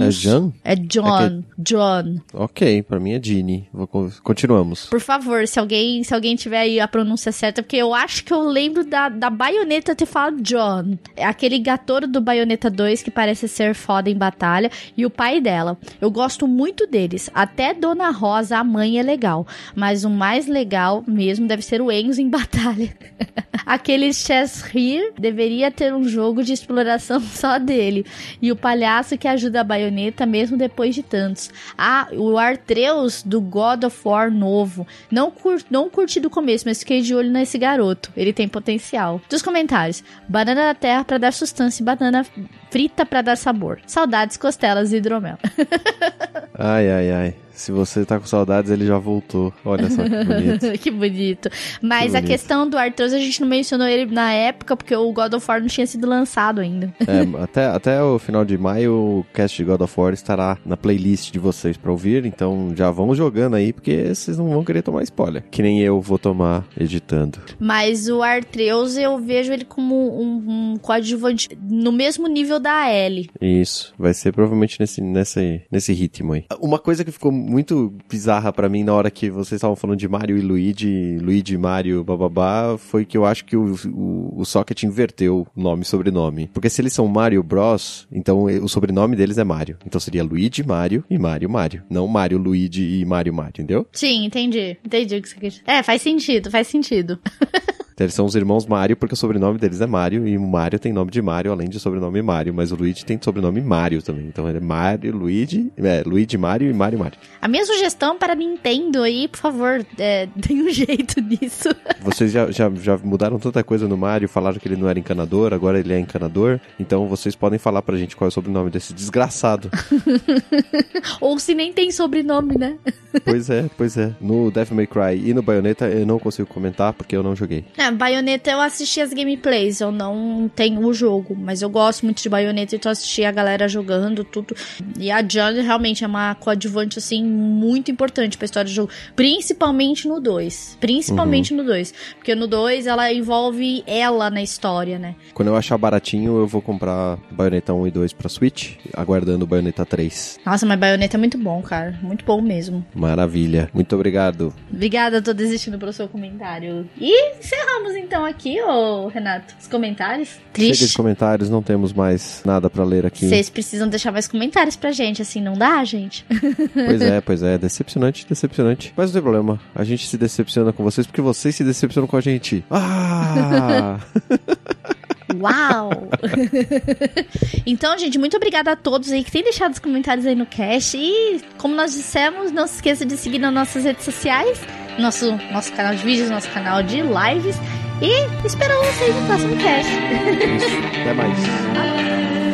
Speaker 5: É Jan?
Speaker 1: É John. É que... John.
Speaker 5: Ok, pra mim é Ginny. Continuamos.
Speaker 1: Por favor, se alguém, se alguém tiver aí a pronúncia certa, porque eu acho que eu lembro da, da baioneta ter falado John. É aquele gatoro do Baioneta 2 2, que parece ser foda em batalha, e o pai dela. Eu gosto muito deles. Até Dona Rosa, a mãe, é legal. Mas o mais legal mesmo deve ser o Enzo em batalha. Aquele Chess Here deveria ter um jogo de exploração só dele. E o palhaço que ajuda a baioneta mesmo depois de tantos. Ah, o Artreus do God of War novo. Não, cur não curti do começo, mas fiquei de olho nesse garoto. Ele tem potencial. Dos comentários: banana da terra para dar sustância e banana frita para dar sabor. Saudades, costelas e hidromel.
Speaker 5: ai, ai, ai. Se você tá com saudades, ele já voltou. Olha só que bonito.
Speaker 1: que bonito. Mas que bonito. a questão do Arthur, a gente não mencionou ele na época, porque o God of War não tinha sido lançado ainda.
Speaker 5: é, até, até o final de maio, o cast de God of War estará na playlist de vocês pra ouvir. Então já vão jogando aí, porque vocês não vão querer tomar spoiler. Que nem eu vou tomar editando.
Speaker 1: Mas o Artreus, eu vejo ele como um, um coadjuvante no mesmo nível da Ellie.
Speaker 5: Isso. Vai ser provavelmente nesse, nesse, nesse ritmo aí. Uma coisa que ficou muito bizarra para mim na hora que vocês estavam falando de Mario e Luigi, Luigi, Mario, bababá, foi que eu acho que o, o, o Socket inverteu nome e sobrenome. Porque se eles são Mario Bros, então o sobrenome deles é Mario. Então seria Luigi, Mario e Mario, Mario. Não Mario, Luigi e Mario, Mario, entendeu?
Speaker 1: Sim, entendi. Entendi o que você dizer. É, faz sentido, faz sentido.
Speaker 5: Eles são os irmãos Mario porque o sobrenome deles é Mario e o Mario tem nome de Mario além de sobrenome Mario, mas o Luigi tem sobrenome Mario também. Então ele é Mario, Luigi, é, Luigi Mario e Mario Mario.
Speaker 1: A minha sugestão para Nintendo aí, por favor, é, tem um jeito nisso.
Speaker 5: Vocês já, já, já mudaram tanta coisa no Mario, falaram que ele não era encanador, agora ele é encanador. Então vocês podem falar pra gente qual é o sobrenome desse desgraçado.
Speaker 1: Ou se nem tem sobrenome, né?
Speaker 5: pois é, pois é. No Devil May Cry e no Bayonetta eu não consigo comentar porque eu não joguei.
Speaker 1: É, Bayonetta eu assisti as gameplays, eu não tenho o jogo, mas eu gosto muito de Bayonetta, então assisti a galera jogando tudo. E a Johnny realmente é uma coadjuvante, assim, muito importante pra história do jogo, principalmente no 2. Principalmente uhum. no 2. Porque no 2 ela envolve ela na história, né?
Speaker 5: Quando eu achar baratinho, eu vou comprar Bayonetta 1 e 2 pra Switch, aguardando Bayonetta 3.
Speaker 1: Nossa, mas Bayonetta é muito bom, cara. Muito bom mesmo.
Speaker 5: Maravilha. Muito obrigado.
Speaker 1: Obrigada, tô desistindo pelo seu comentário. E encerramos encerramos então aqui, ô Renato, os comentários.
Speaker 5: Triste. Chega de comentários, não temos mais nada para ler aqui.
Speaker 1: Vocês precisam deixar mais comentários pra gente, assim, não dá, gente?
Speaker 5: Pois é, pois é, decepcionante, decepcionante. Mas não tem problema, a gente se decepciona com vocês porque vocês se decepcionam com a gente. Ah!
Speaker 1: Uau! então, gente, muito obrigada a todos aí que têm deixado os comentários aí no cast. E, como nós dissemos, não se esqueça de seguir nas nossas redes sociais, nosso, nosso canal de vídeos, nosso canal de lives. E esperamos vocês no próximo cast.
Speaker 5: Isso, até mais.